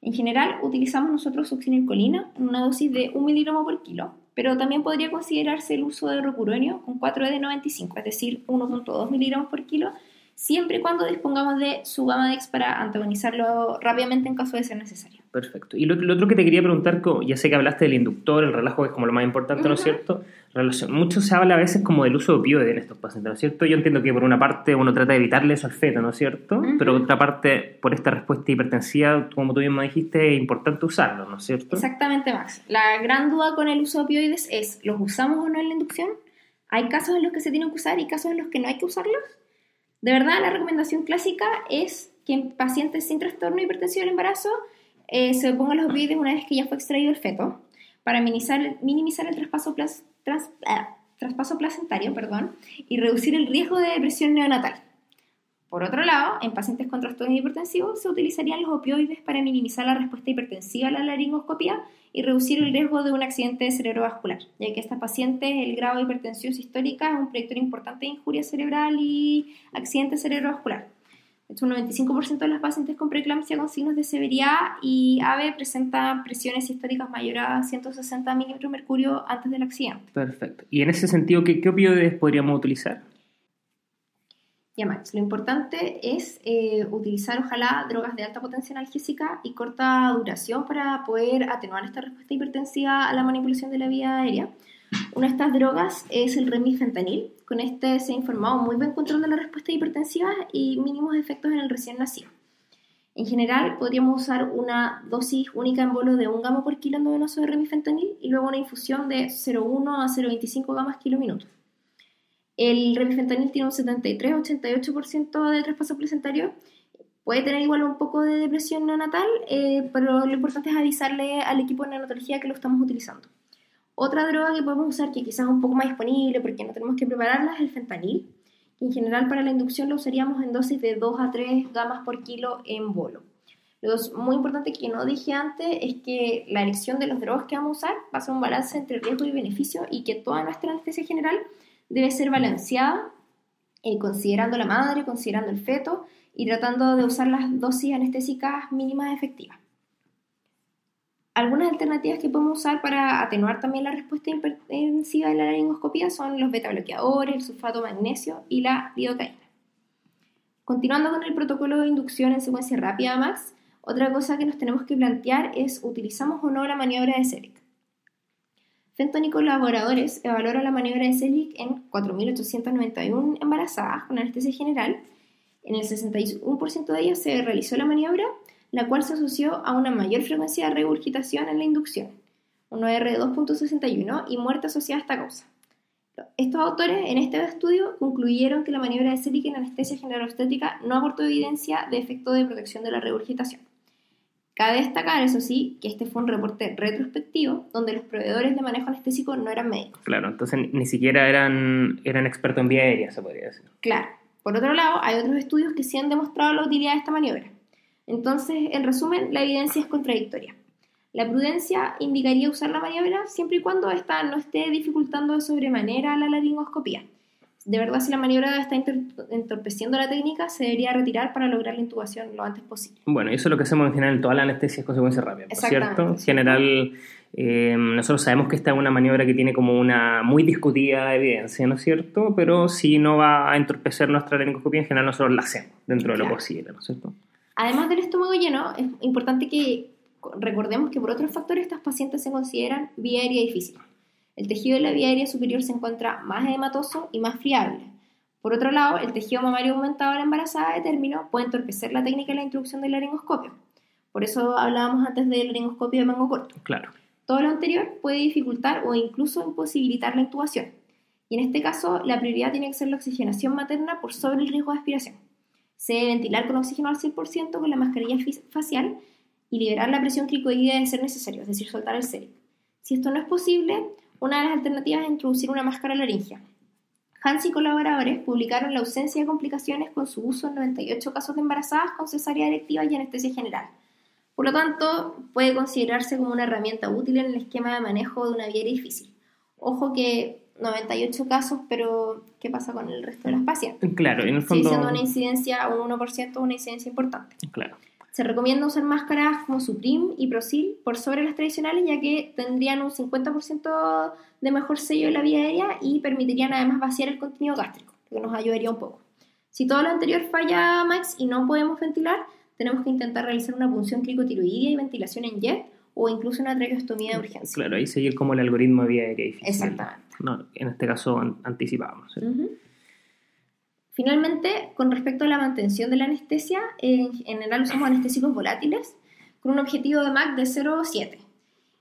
En general, utilizamos nosotros succinilcolina en una dosis de 1 miligramo por kilo, pero también podría considerarse el uso de rocuronio con 4D95, es decir, 1.2 miligramos por kilo, siempre y cuando dispongamos de su Dex para antagonizarlo rápidamente en caso de ser necesario. Perfecto. Y lo, lo otro que te quería preguntar, ya sé que hablaste del inductor, el relajo, que es como lo más importante, ¿no es cierto? Relación- Mucho se habla a veces como del uso de opioides en estos pacientes, ¿no es cierto? Yo entiendo que por una parte uno trata de evitarle eso al feto, ¿no es cierto? Pero por otra parte, por esta respuesta hipertensiva, como tú mismo dijiste, es importante usarlo, ¿no es cierto? Exactamente, Max. La gran duda con el uso de opioides es, ¿los usamos o no en la inducción? ¿Hay casos en los que se tienen que usar y casos en los que no hay que usarlos? De verdad, la recomendación clásica es que en pacientes sin trastorno hipertensivo del embarazo eh, se pongan los opioides una vez que ya fue extraído el feto para minimizar, el ah, traspaso placentario perdón, y reducir el riesgo de depresión neonatal. Por otro lado, en pacientes con trastorno hipertensivo se utilizarían los opioides para minimizar la respuesta hipertensiva a la laringoscopia y reducir el riesgo de un accidente cerebrovascular, ya que esta paciente el grado de hipertensión sistólica es un predictor importante de injuria cerebral y accidente cerebrovascular. Hecho, un 95% de las pacientes con preeclampsia con signos de severidad y AVE presentan presiones sistólicas mayores a 160 milímetros de mercurio antes del accidente. Perfecto. Y en ese sentido, ¿qué, qué opioides podríamos utilizar? Ya, Max, lo importante es eh, utilizar, ojalá, drogas de alta potencia analgésica y corta duración para poder atenuar esta respuesta hipertensiva a la manipulación de la vía aérea. Una de estas drogas es el remifentanil. Con este se ha informado muy buen control de la respuesta hipertensiva y mínimos efectos en el recién nacido. En general, podríamos usar una dosis única en bolo de 1 gamo por kilo endovenoso de remifentanil y luego una infusión de 0,1 a 0,25 gamas kilo minuto. El remifentanil tiene un 73-88% de traspaso placentario. Puede tener igual un poco de depresión neonatal, eh, pero lo importante es avisarle al equipo de neonatología que lo estamos utilizando. Otra droga que podemos usar, que quizás es un poco más disponible porque no tenemos que prepararla, es el fentanil. En general, para la inducción lo usaríamos en dosis de 2 a 3 gamas por kilo en bolo. Lo muy importante que no dije antes es que la elección de los drogas que vamos a usar va a un balance entre riesgo y beneficio y que toda nuestra anestesia general debe ser balanceada, eh, considerando la madre, considerando el feto y tratando de usar las dosis anestésicas mínimas efectivas. Algunas alternativas que podemos usar para atenuar también la respuesta hipertensiva de la laringoscopía son los beta bloqueadores, el sulfato magnesio y la lidocaína. Continuando con el protocolo de inducción en secuencia rápida, Max, otra cosa que nos tenemos que plantear es ¿utilizamos o no la maniobra de Selic? Fenton y colaboradores evaluaron la maniobra de Selic en 4.891 embarazadas con anestesia general. En el 61% de ellas se realizó la maniobra la cual se asoció a una mayor frecuencia de regurgitación en la inducción, un R de 2.61 y muerte asociada a esta causa. Estos autores en este estudio concluyeron que la maniobra de Selick en anestesia general-obstétrica no aportó evidencia de efecto de protección de la regurgitación. Cabe destacar, eso sí, que este fue un reporte retrospectivo donde los proveedores de manejo anestésico no eran médicos. Claro, entonces ni siquiera eran, eran expertos en vía aérea, se podría decir. Claro. Por otro lado, hay otros estudios que sí han demostrado la utilidad de esta maniobra. Entonces, en resumen, la evidencia es contradictoria. La prudencia indicaría usar la maniobra siempre y cuando esta no esté dificultando de sobremanera la laringoscopía. De verdad, si la maniobra está entorpeciendo la técnica, se debería retirar para lograr la intubación lo antes posible. Bueno, eso es lo que hacemos en general en toda la anestesia es consecuencia rápida, ¿cierto? En general, eh, nosotros sabemos que esta es una maniobra que tiene como una muy discutida evidencia, ¿no es cierto? Pero si no va a entorpecer nuestra laringoscopía, en general nosotros la hacemos dentro de lo posible, ¿no es cierto? Además del estómago lleno, es importante que recordemos que por otros factores estas pacientes se consideran vía aérea difícil. El tejido de la vía aérea superior se encuentra más edematoso y más friable. Por otro lado, el tejido mamario aumentado de la embarazada de término puede entorpecer la técnica de la introducción del laringoscopio. Por eso hablábamos antes del laringoscopio de mango corto. Claro. Todo lo anterior puede dificultar o incluso imposibilitar la intubación. Y en este caso, la prioridad tiene que ser la oxigenación materna por sobre el riesgo de aspiración se debe ventilar con oxígeno al 100% con la mascarilla facial y liberar la presión cricoidea de ser necesario, es decir, soltar el cérebro. Si esto no es posible, una de las alternativas es introducir una máscara laringea. Hans y colaboradores publicaron la ausencia de complicaciones con su uso en 98 casos de embarazadas con cesárea directiva y anestesia general. Por lo tanto, puede considerarse como una herramienta útil en el esquema de manejo de una vía difícil. Ojo que 98 casos, pero ¿qué pasa con el resto de las pacientes? Claro, en el fondo... Sigue siendo una incidencia, un 1%, una incidencia importante. Claro. Se recomienda usar máscaras como Supreme y Procil por sobre las tradicionales, ya que tendrían un 50% de mejor sello de la vía aérea y permitirían además vaciar el contenido gástrico, que nos ayudaría un poco. Si todo lo anterior falla, Max, y no podemos ventilar, tenemos que intentar realizar una punción cricotiroidea y ventilación en jet o incluso una traqueostomía de urgencia. Claro, ahí seguir como el algoritmo de vía aérea Exactamente. No, en este caso anticipábamos. Finalmente, con respecto a la mantención de la anestesia, en general usamos anestésicos volátiles con un objetivo de MAC de 0,7.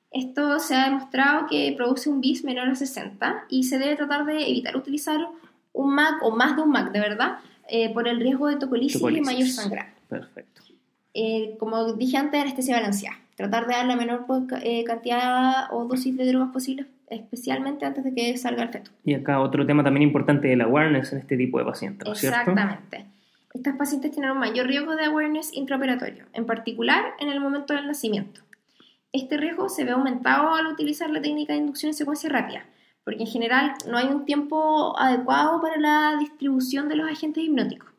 Esto se ha demostrado que produce un BIS menor a 60 y se debe tratar de evitar utilizar un MAC o más de un MAC, de verdad, eh, por el riesgo de tocolisis, y mayor sangrado. Perfecto. Eh, como dije antes, anestesia balanceada. Tratar de dar la menor eh, cantidad o dosis de drogas posibles especialmente antes de que salga el feto. Y acá otro tema también importante el awareness en este tipo de pacientes, ¿no Exactamente. Estas pacientes tienen un mayor riesgo de awareness intraoperatorio, en particular en el momento del nacimiento. Este riesgo se ve aumentado al utilizar la técnica de inducción en secuencia rápida, porque en general no hay un tiempo adecuado para la distribución de los agentes hipnóticos.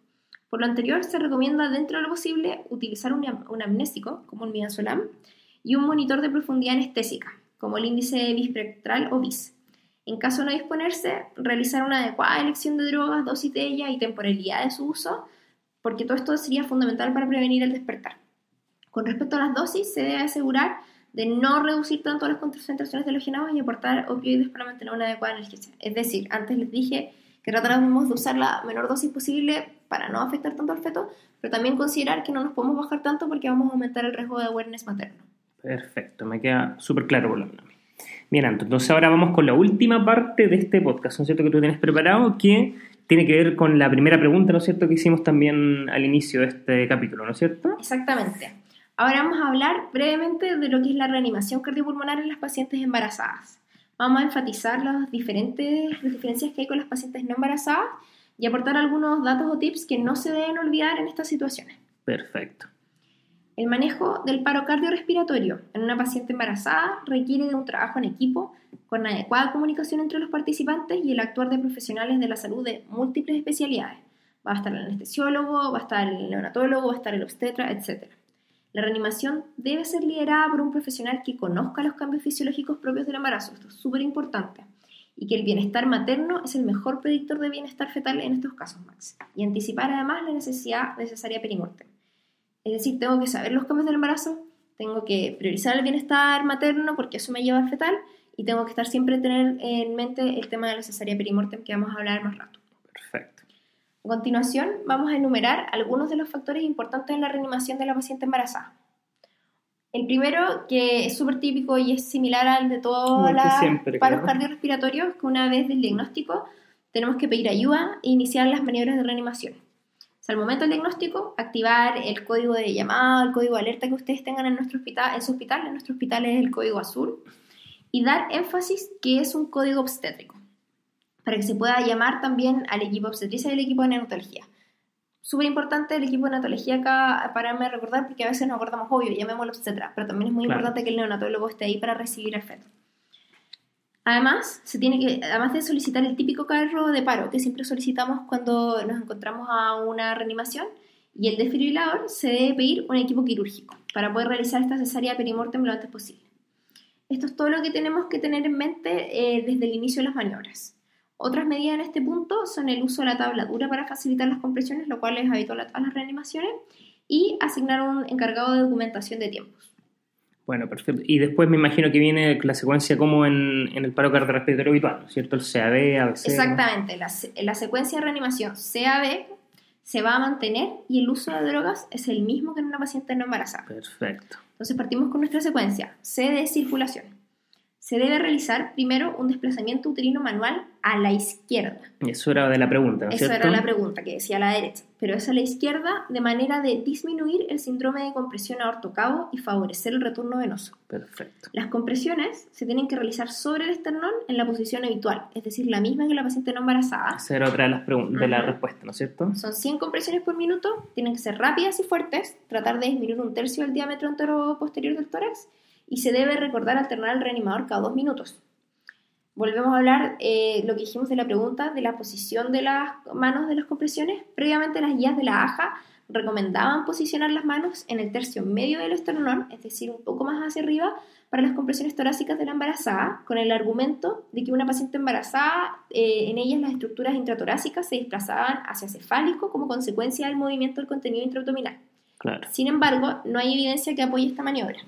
Por lo anterior, se recomienda dentro de lo posible utilizar un, un amnésico, como el midazolam, y un monitor de profundidad anestésica, como el índice bispectral o BIS. En caso de no disponerse, realizar una adecuada elección de drogas, dosis de ella y temporalidad de su uso, porque todo esto sería fundamental para prevenir el despertar. Con respecto a las dosis, se debe asegurar de no reducir tanto las concentraciones de los genomas y aportar opioides para mantener una adecuada analgesia. Es decir, antes les dije que tratáramos de usar la menor dosis posible para no afectar tanto al feto, pero también considerar que no nos podemos bajar tanto porque vamos a aumentar el riesgo de awareness materno. Perfecto, me queda súper claro por lo menos. Bien, Anto, entonces ahora vamos con la última parte de este podcast, ¿no es cierto? Que tú tienes preparado, que tiene que ver con la primera pregunta, ¿no es cierto? Que hicimos también al inicio de este capítulo, ¿no es cierto? Exactamente. Ahora vamos a hablar brevemente de lo que es la reanimación cardiopulmonar en las pacientes embarazadas. Vamos a enfatizar las diferentes diferencias que hay con las pacientes no embarazadas y aportar algunos datos o tips que no se deben olvidar en estas situaciones. Perfecto. El manejo del paro cardiorrespiratorio en una paciente embarazada requiere de un trabajo en equipo con adecuada comunicación entre los participantes y el actuar de profesionales de la salud de múltiples especialidades. Va a estar el anestesiólogo, va a estar el neonatólogo, va a estar el obstetra, etc. La reanimación debe ser liderada por un profesional que conozca los cambios fisiológicos propios del embarazo. Esto es súper importante. Y que el bienestar materno es el mejor predictor de bienestar fetal en estos casos, Max. Y anticipar además la necesidad necesaria perimorte. Es decir, tengo que saber los cambios del embarazo, tengo que priorizar el bienestar materno porque eso me lleva al fetal y tengo que estar siempre tener en mente el tema de la cesárea perimortem que vamos a hablar más rato. Perfecto. A continuación, vamos a enumerar algunos de los factores importantes en la reanimación de la paciente embarazada. El primero, que es súper típico y es similar al de todos los paros cardiorrespiratorios, que una vez del diagnóstico tenemos que pedir ayuda e iniciar las maniobras de reanimación. Al momento del diagnóstico, activar el código de llamada, el código de alerta que ustedes tengan en nuestro hospital, en su hospital, en nuestro hospital es el código azul, y dar énfasis que es un código obstétrico, para que se pueda llamar también al equipo obstetricia y al equipo de neonatología. Súper importante el equipo de neonatología acá, para recordar, porque a veces nos acordamos, obvio, llamémoslo obstetra, pero también es muy importante que el neonatólogo esté ahí para recibir al feto. Además, se tiene que, además de solicitar el típico carro de paro que siempre solicitamos cuando nos encontramos a una reanimación, y el desfibrilador, se debe pedir un equipo quirúrgico para poder realizar esta cesárea perimortem lo antes posible. Esto es todo lo que tenemos que tener en mente eh, desde el inicio de las maniobras. Otras medidas en este punto son el uso de la tabla dura para facilitar las compresiones, lo cual es habitual a las reanimaciones, y asignar un encargado de documentación de tiempos. Bueno, perfecto. Y después me imagino que viene la secuencia como en, el paro cardiorrespiratorio habitual, ¿no es cierto? El CAB, ABC. Exactamente. La, la secuencia de reanimación CAB se va a mantener y el uso de drogas es el mismo que en una paciente no embarazada. Perfecto. Entonces partimos con nuestra secuencia. C de circulación se debe realizar primero un desplazamiento uterino manual a la izquierda. Eso era de la pregunta, ¿no Eso era la pregunta que decía a la derecha, pero es a la izquierda de manera de disminuir el síndrome de compresión aortocavo y favorecer el retorno venoso. Perfecto. Las compresiones se tienen que realizar sobre el esternón en la posición habitual, es decir, la misma que la paciente no embarazada. Esa era otra de las de la respuesta, ¿no es cierto? Son 100 compresiones por minuto, tienen que ser rápidas y fuertes, tratar de disminuir un tercio del diámetro entero posterior del tórax y se debe recordar alternar el reanimador cada dos minutos. Volvemos a hablar eh, lo que dijimos de la pregunta de la posición de las manos de las compresiones. Previamente las guías de la AJA recomendaban posicionar las manos en el tercio medio del esternón, es decir, un poco más hacia arriba, para las compresiones torácicas de la embarazada, con el argumento de que una paciente embarazada, eh, en ellas las estructuras intratorácicas se desplazaban hacia cefálico como consecuencia del movimiento del contenido intraabdominal. Claro. Sin embargo, no hay evidencia que apoye esta maniobra.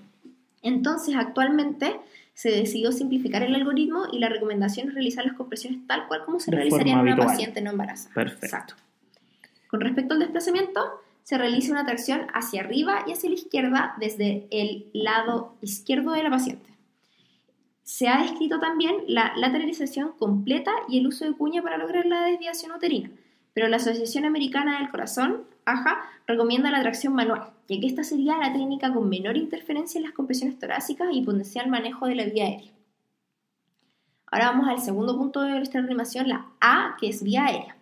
Entonces, actualmente se decidió simplificar el algoritmo y la recomendación es realizar las compresiones tal cual como se realizaría en una paciente no embarazada. Perfecto. Con respecto al desplazamiento, se realiza una tracción hacia arriba y hacia la izquierda desde el lado izquierdo de la paciente. Se ha descrito también la lateralización completa y el uso de cuña para lograr la desviación uterina, pero la Asociación Americana del Corazón, AJA, recomienda la tracción manual, ya que esta sería la técnica con menor interferencia en las compresiones torácicas y potencial manejo de la vía aérea. Ahora vamos al segundo punto de nuestra animación, la A, que es vía aérea.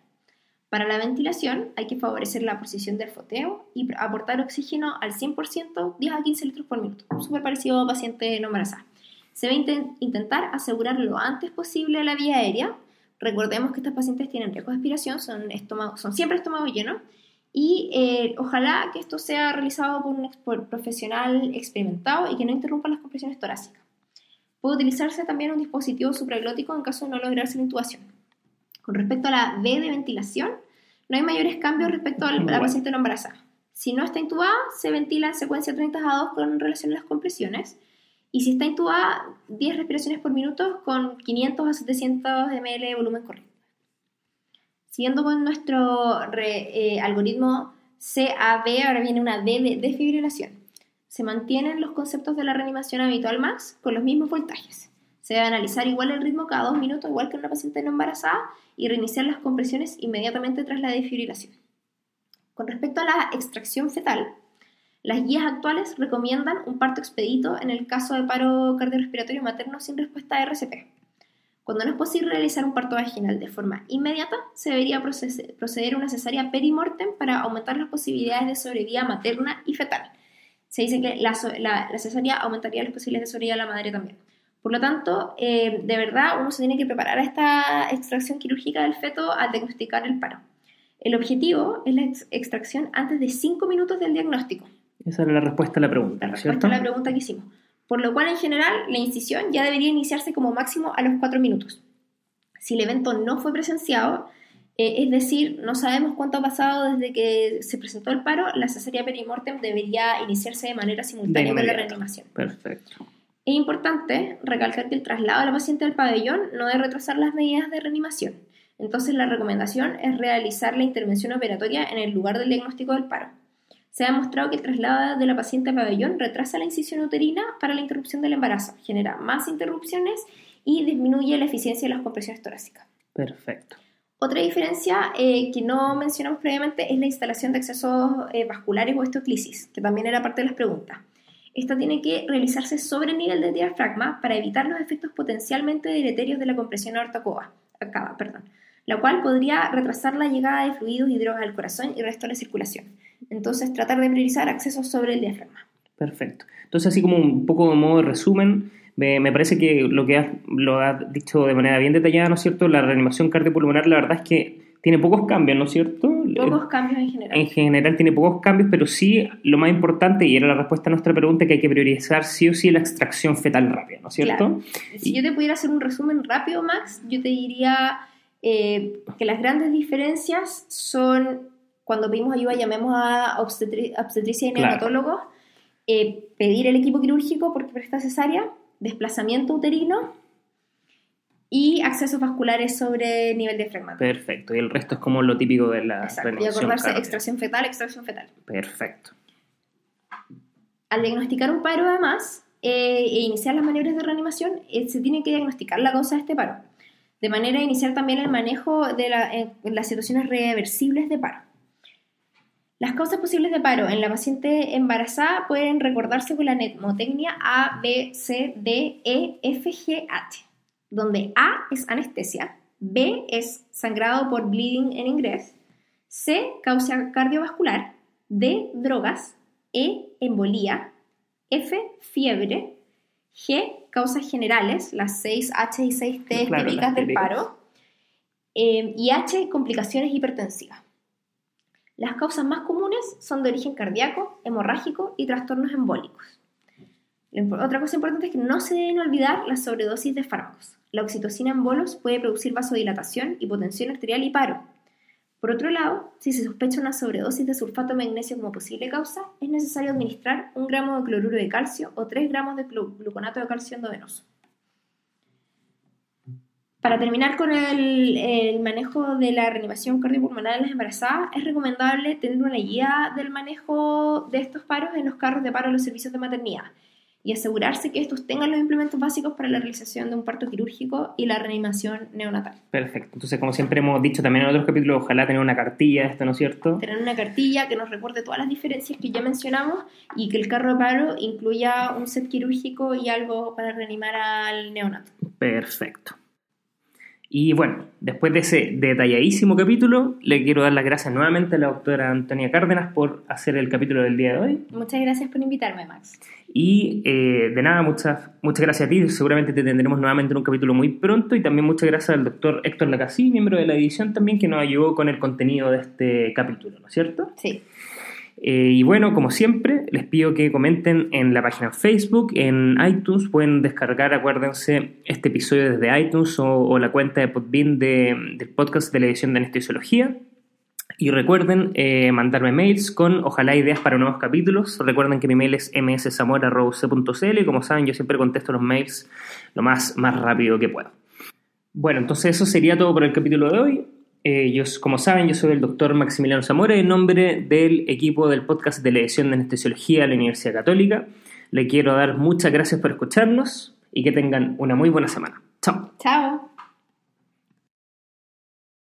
Para la ventilación hay que favorecer la posición del foteo y aportar oxígeno al 100%, 10 a 15 litros por minuto, súper parecido a paciente no embarazada. Se debe intentar asegurar lo antes posible la vía aérea. Recordemos que estos pacientes tienen riesgo de aspiración, son, estómago, son siempre estómago lleno y eh, ojalá que esto sea realizado por un profesional experimentado y que no interrumpa las compresiones torácicas. Puede utilizarse también un dispositivo supraglótico en caso de no lograrse la intubación. Con respecto a la B de ventilación, no hay mayores cambios respecto a la paciente no embarazada. Si no está intubada, se ventila en secuencia 30 a 2 con relación a las compresiones. Y si está intubada, 10 respiraciones por minuto con 500 a 700 ml de volumen corriente. Siguiendo con nuestro eh, algoritmo CAB, ahora viene una D de. Se mantienen los conceptos de la reanimación habitual más con los mismos voltajes. Se debe analizar igual el ritmo cada dos minutos, igual que en una paciente no embarazada, y reiniciar las compresiones inmediatamente tras la desfibrilación. Con respecto a la extracción fetal, las guías actuales recomiendan un parto expedito en el caso de paro cardiorrespiratorio materno sin respuesta a RCP. Cuando no es posible realizar un parto vaginal de forma inmediata, se debería proceder a una cesárea perimortem para aumentar las posibilidades de sobrevida materna y fetal. Se dice que la, cesárea aumentaría las posibilidades de sobrevida de la madre también. Por lo tanto, eh, de verdad uno se tiene que preparar a esta extracción quirúrgica del feto al diagnosticar el paro. El objetivo es la extracción antes de 5 minutos del diagnóstico. Esa era la respuesta a la pregunta. La respuesta a la pregunta que hicimos. Por lo cual, en general, la incisión ya debería iniciarse como máximo a los 4 minutos. Si el evento no fue presenciado, eh, es decir, no sabemos cuánto ha pasado desde que se presentó el paro, la cesárea perimortem debería iniciarse de manera simultánea con la reanimación. Perfecto. Es importante recalcar que el traslado de la paciente al pabellón no debe retrasar las medidas de reanimación. Entonces, la recomendación es realizar la intervención operatoria en el lugar del diagnóstico del paro. Se ha demostrado que el traslado de la paciente al pabellón retrasa la incisión uterina para la interrupción del embarazo, genera más interrupciones y disminuye la eficiencia de las compresiones torácicas. Perfecto. Otra diferencia eh, que no mencionamos previamente es la instalación de accesos eh, vasculares o estoclisis, que también era parte de las preguntas. Esta tiene que realizarse sobre el nivel del diafragma para evitar los efectos potencialmente deleterios de la compresión aorta perdón, la cual podría retrasar la llegada de fluidos y drogas al corazón y resto de la circulación. Entonces, tratar de priorizar accesos sobre el diafragma. Perfecto. Entonces, así como un poco de modo de resumen, me, parece que lo que has, lo has dicho de manera bien detallada, ¿no es cierto? La reanimación cardiopulmonar, la verdad es que tiene pocos cambios, ¿no es cierto? Pocos cambios en general. En general tiene pocos cambios, pero sí lo más importante, y era la respuesta a nuestra pregunta, que hay que priorizar sí o sí la extracción fetal rápida, ¿no es cierto? Si yo te pudiera hacer un resumen rápido, Max, yo te diría eh, que las grandes diferencias son cuando pedimos ayuda, llamemos a obstetricia y neonatólogos, eh, pedir el equipo quirúrgico porque presta cesárea, desplazamiento uterino y accesos vasculares sobre nivel diafragmático. Perfecto, y el resto es como lo típico de la Exacto, y acordarse extracción fetal, extracción fetal. Perfecto. Al diagnosticar un paro, además, eh, e iniciar las maniobras de reanimación, eh, se tiene que diagnosticar la causa de este paro, de manera a iniciar también el manejo de las situaciones reversibles de paro. Las causas posibles de paro en la paciente embarazada pueden recordarse con la mnemotecnia A, B, C, D, E, F, G, H, donde A es anestesia, B es sangrado por bleeding en inglés, C causa cardiovascular, D drogas, E embolía, F fiebre, G causas generales, las 6H y 6T típicas del paro, eh, y H complicaciones hipertensivas. Las causas más comunes son de origen cardíaco, hemorrágico y trastornos embólicos. Otra cosa importante es que no se deben olvidar las sobredosis de fármacos. La oxitocina en bolos puede producir vasodilatación, hipotensión arterial y paro. Por otro lado, si se sospecha una sobredosis de sulfato de magnesio como posible causa, es necesario administrar un gramo de cloruro de calcio o 3 gramos de gluconato de calcio endovenoso. Para terminar con el, manejo de la reanimación cardiopulmonar en las embarazadas, es recomendable tener una guía del manejo de estos paros en los carros de paro de los servicios de maternidad y asegurarse que estos tengan los implementos básicos para la realización de un parto quirúrgico y la reanimación neonatal. Perfecto. Entonces, como siempre hemos dicho también en otros capítulos, ojalá tener una cartilla esto, ¿no es cierto? Tener una cartilla que nos recuerde todas las diferencias que ya mencionamos y que el carro de paro incluya un set quirúrgico y algo para reanimar al neonato. Perfecto. Y bueno, después de ese detalladísimo capítulo, le quiero dar las gracias nuevamente a la doctora Antonia Cárdenas por hacer el capítulo del día de hoy. Muchas gracias por invitarme, Max. Y eh, de nada, muchas, muchas gracias a ti. Seguramente te tendremos nuevamente en un capítulo muy pronto. Y también muchas gracias al doctor Héctor Lacasí, miembro de la edición también, que nos ayudó con el contenido de este capítulo, ¿no es cierto? Sí. Eh, y bueno, como siempre, les pido que comenten en la página Facebook, en iTunes, pueden descargar, acuérdense, este episodio desde iTunes o, la cuenta de Podbean del podcast de la edición de anestesiología. Y recuerden eh, mandarme mails con ojalá ideas para nuevos capítulos. Recuerden que mi mail es mszamora.c.cl y como saben yo siempre contesto los mails lo más, más rápido que puedo. Bueno, entonces eso sería todo por el capítulo de hoy. Eh, yo, como saben, yo soy el doctor Maximiliano Zamora en nombre del equipo del podcast de la edición de anestesiología de la Universidad Católica. Le quiero dar muchas gracias por escucharnos y que tengan una muy buena semana. Chao. Chao.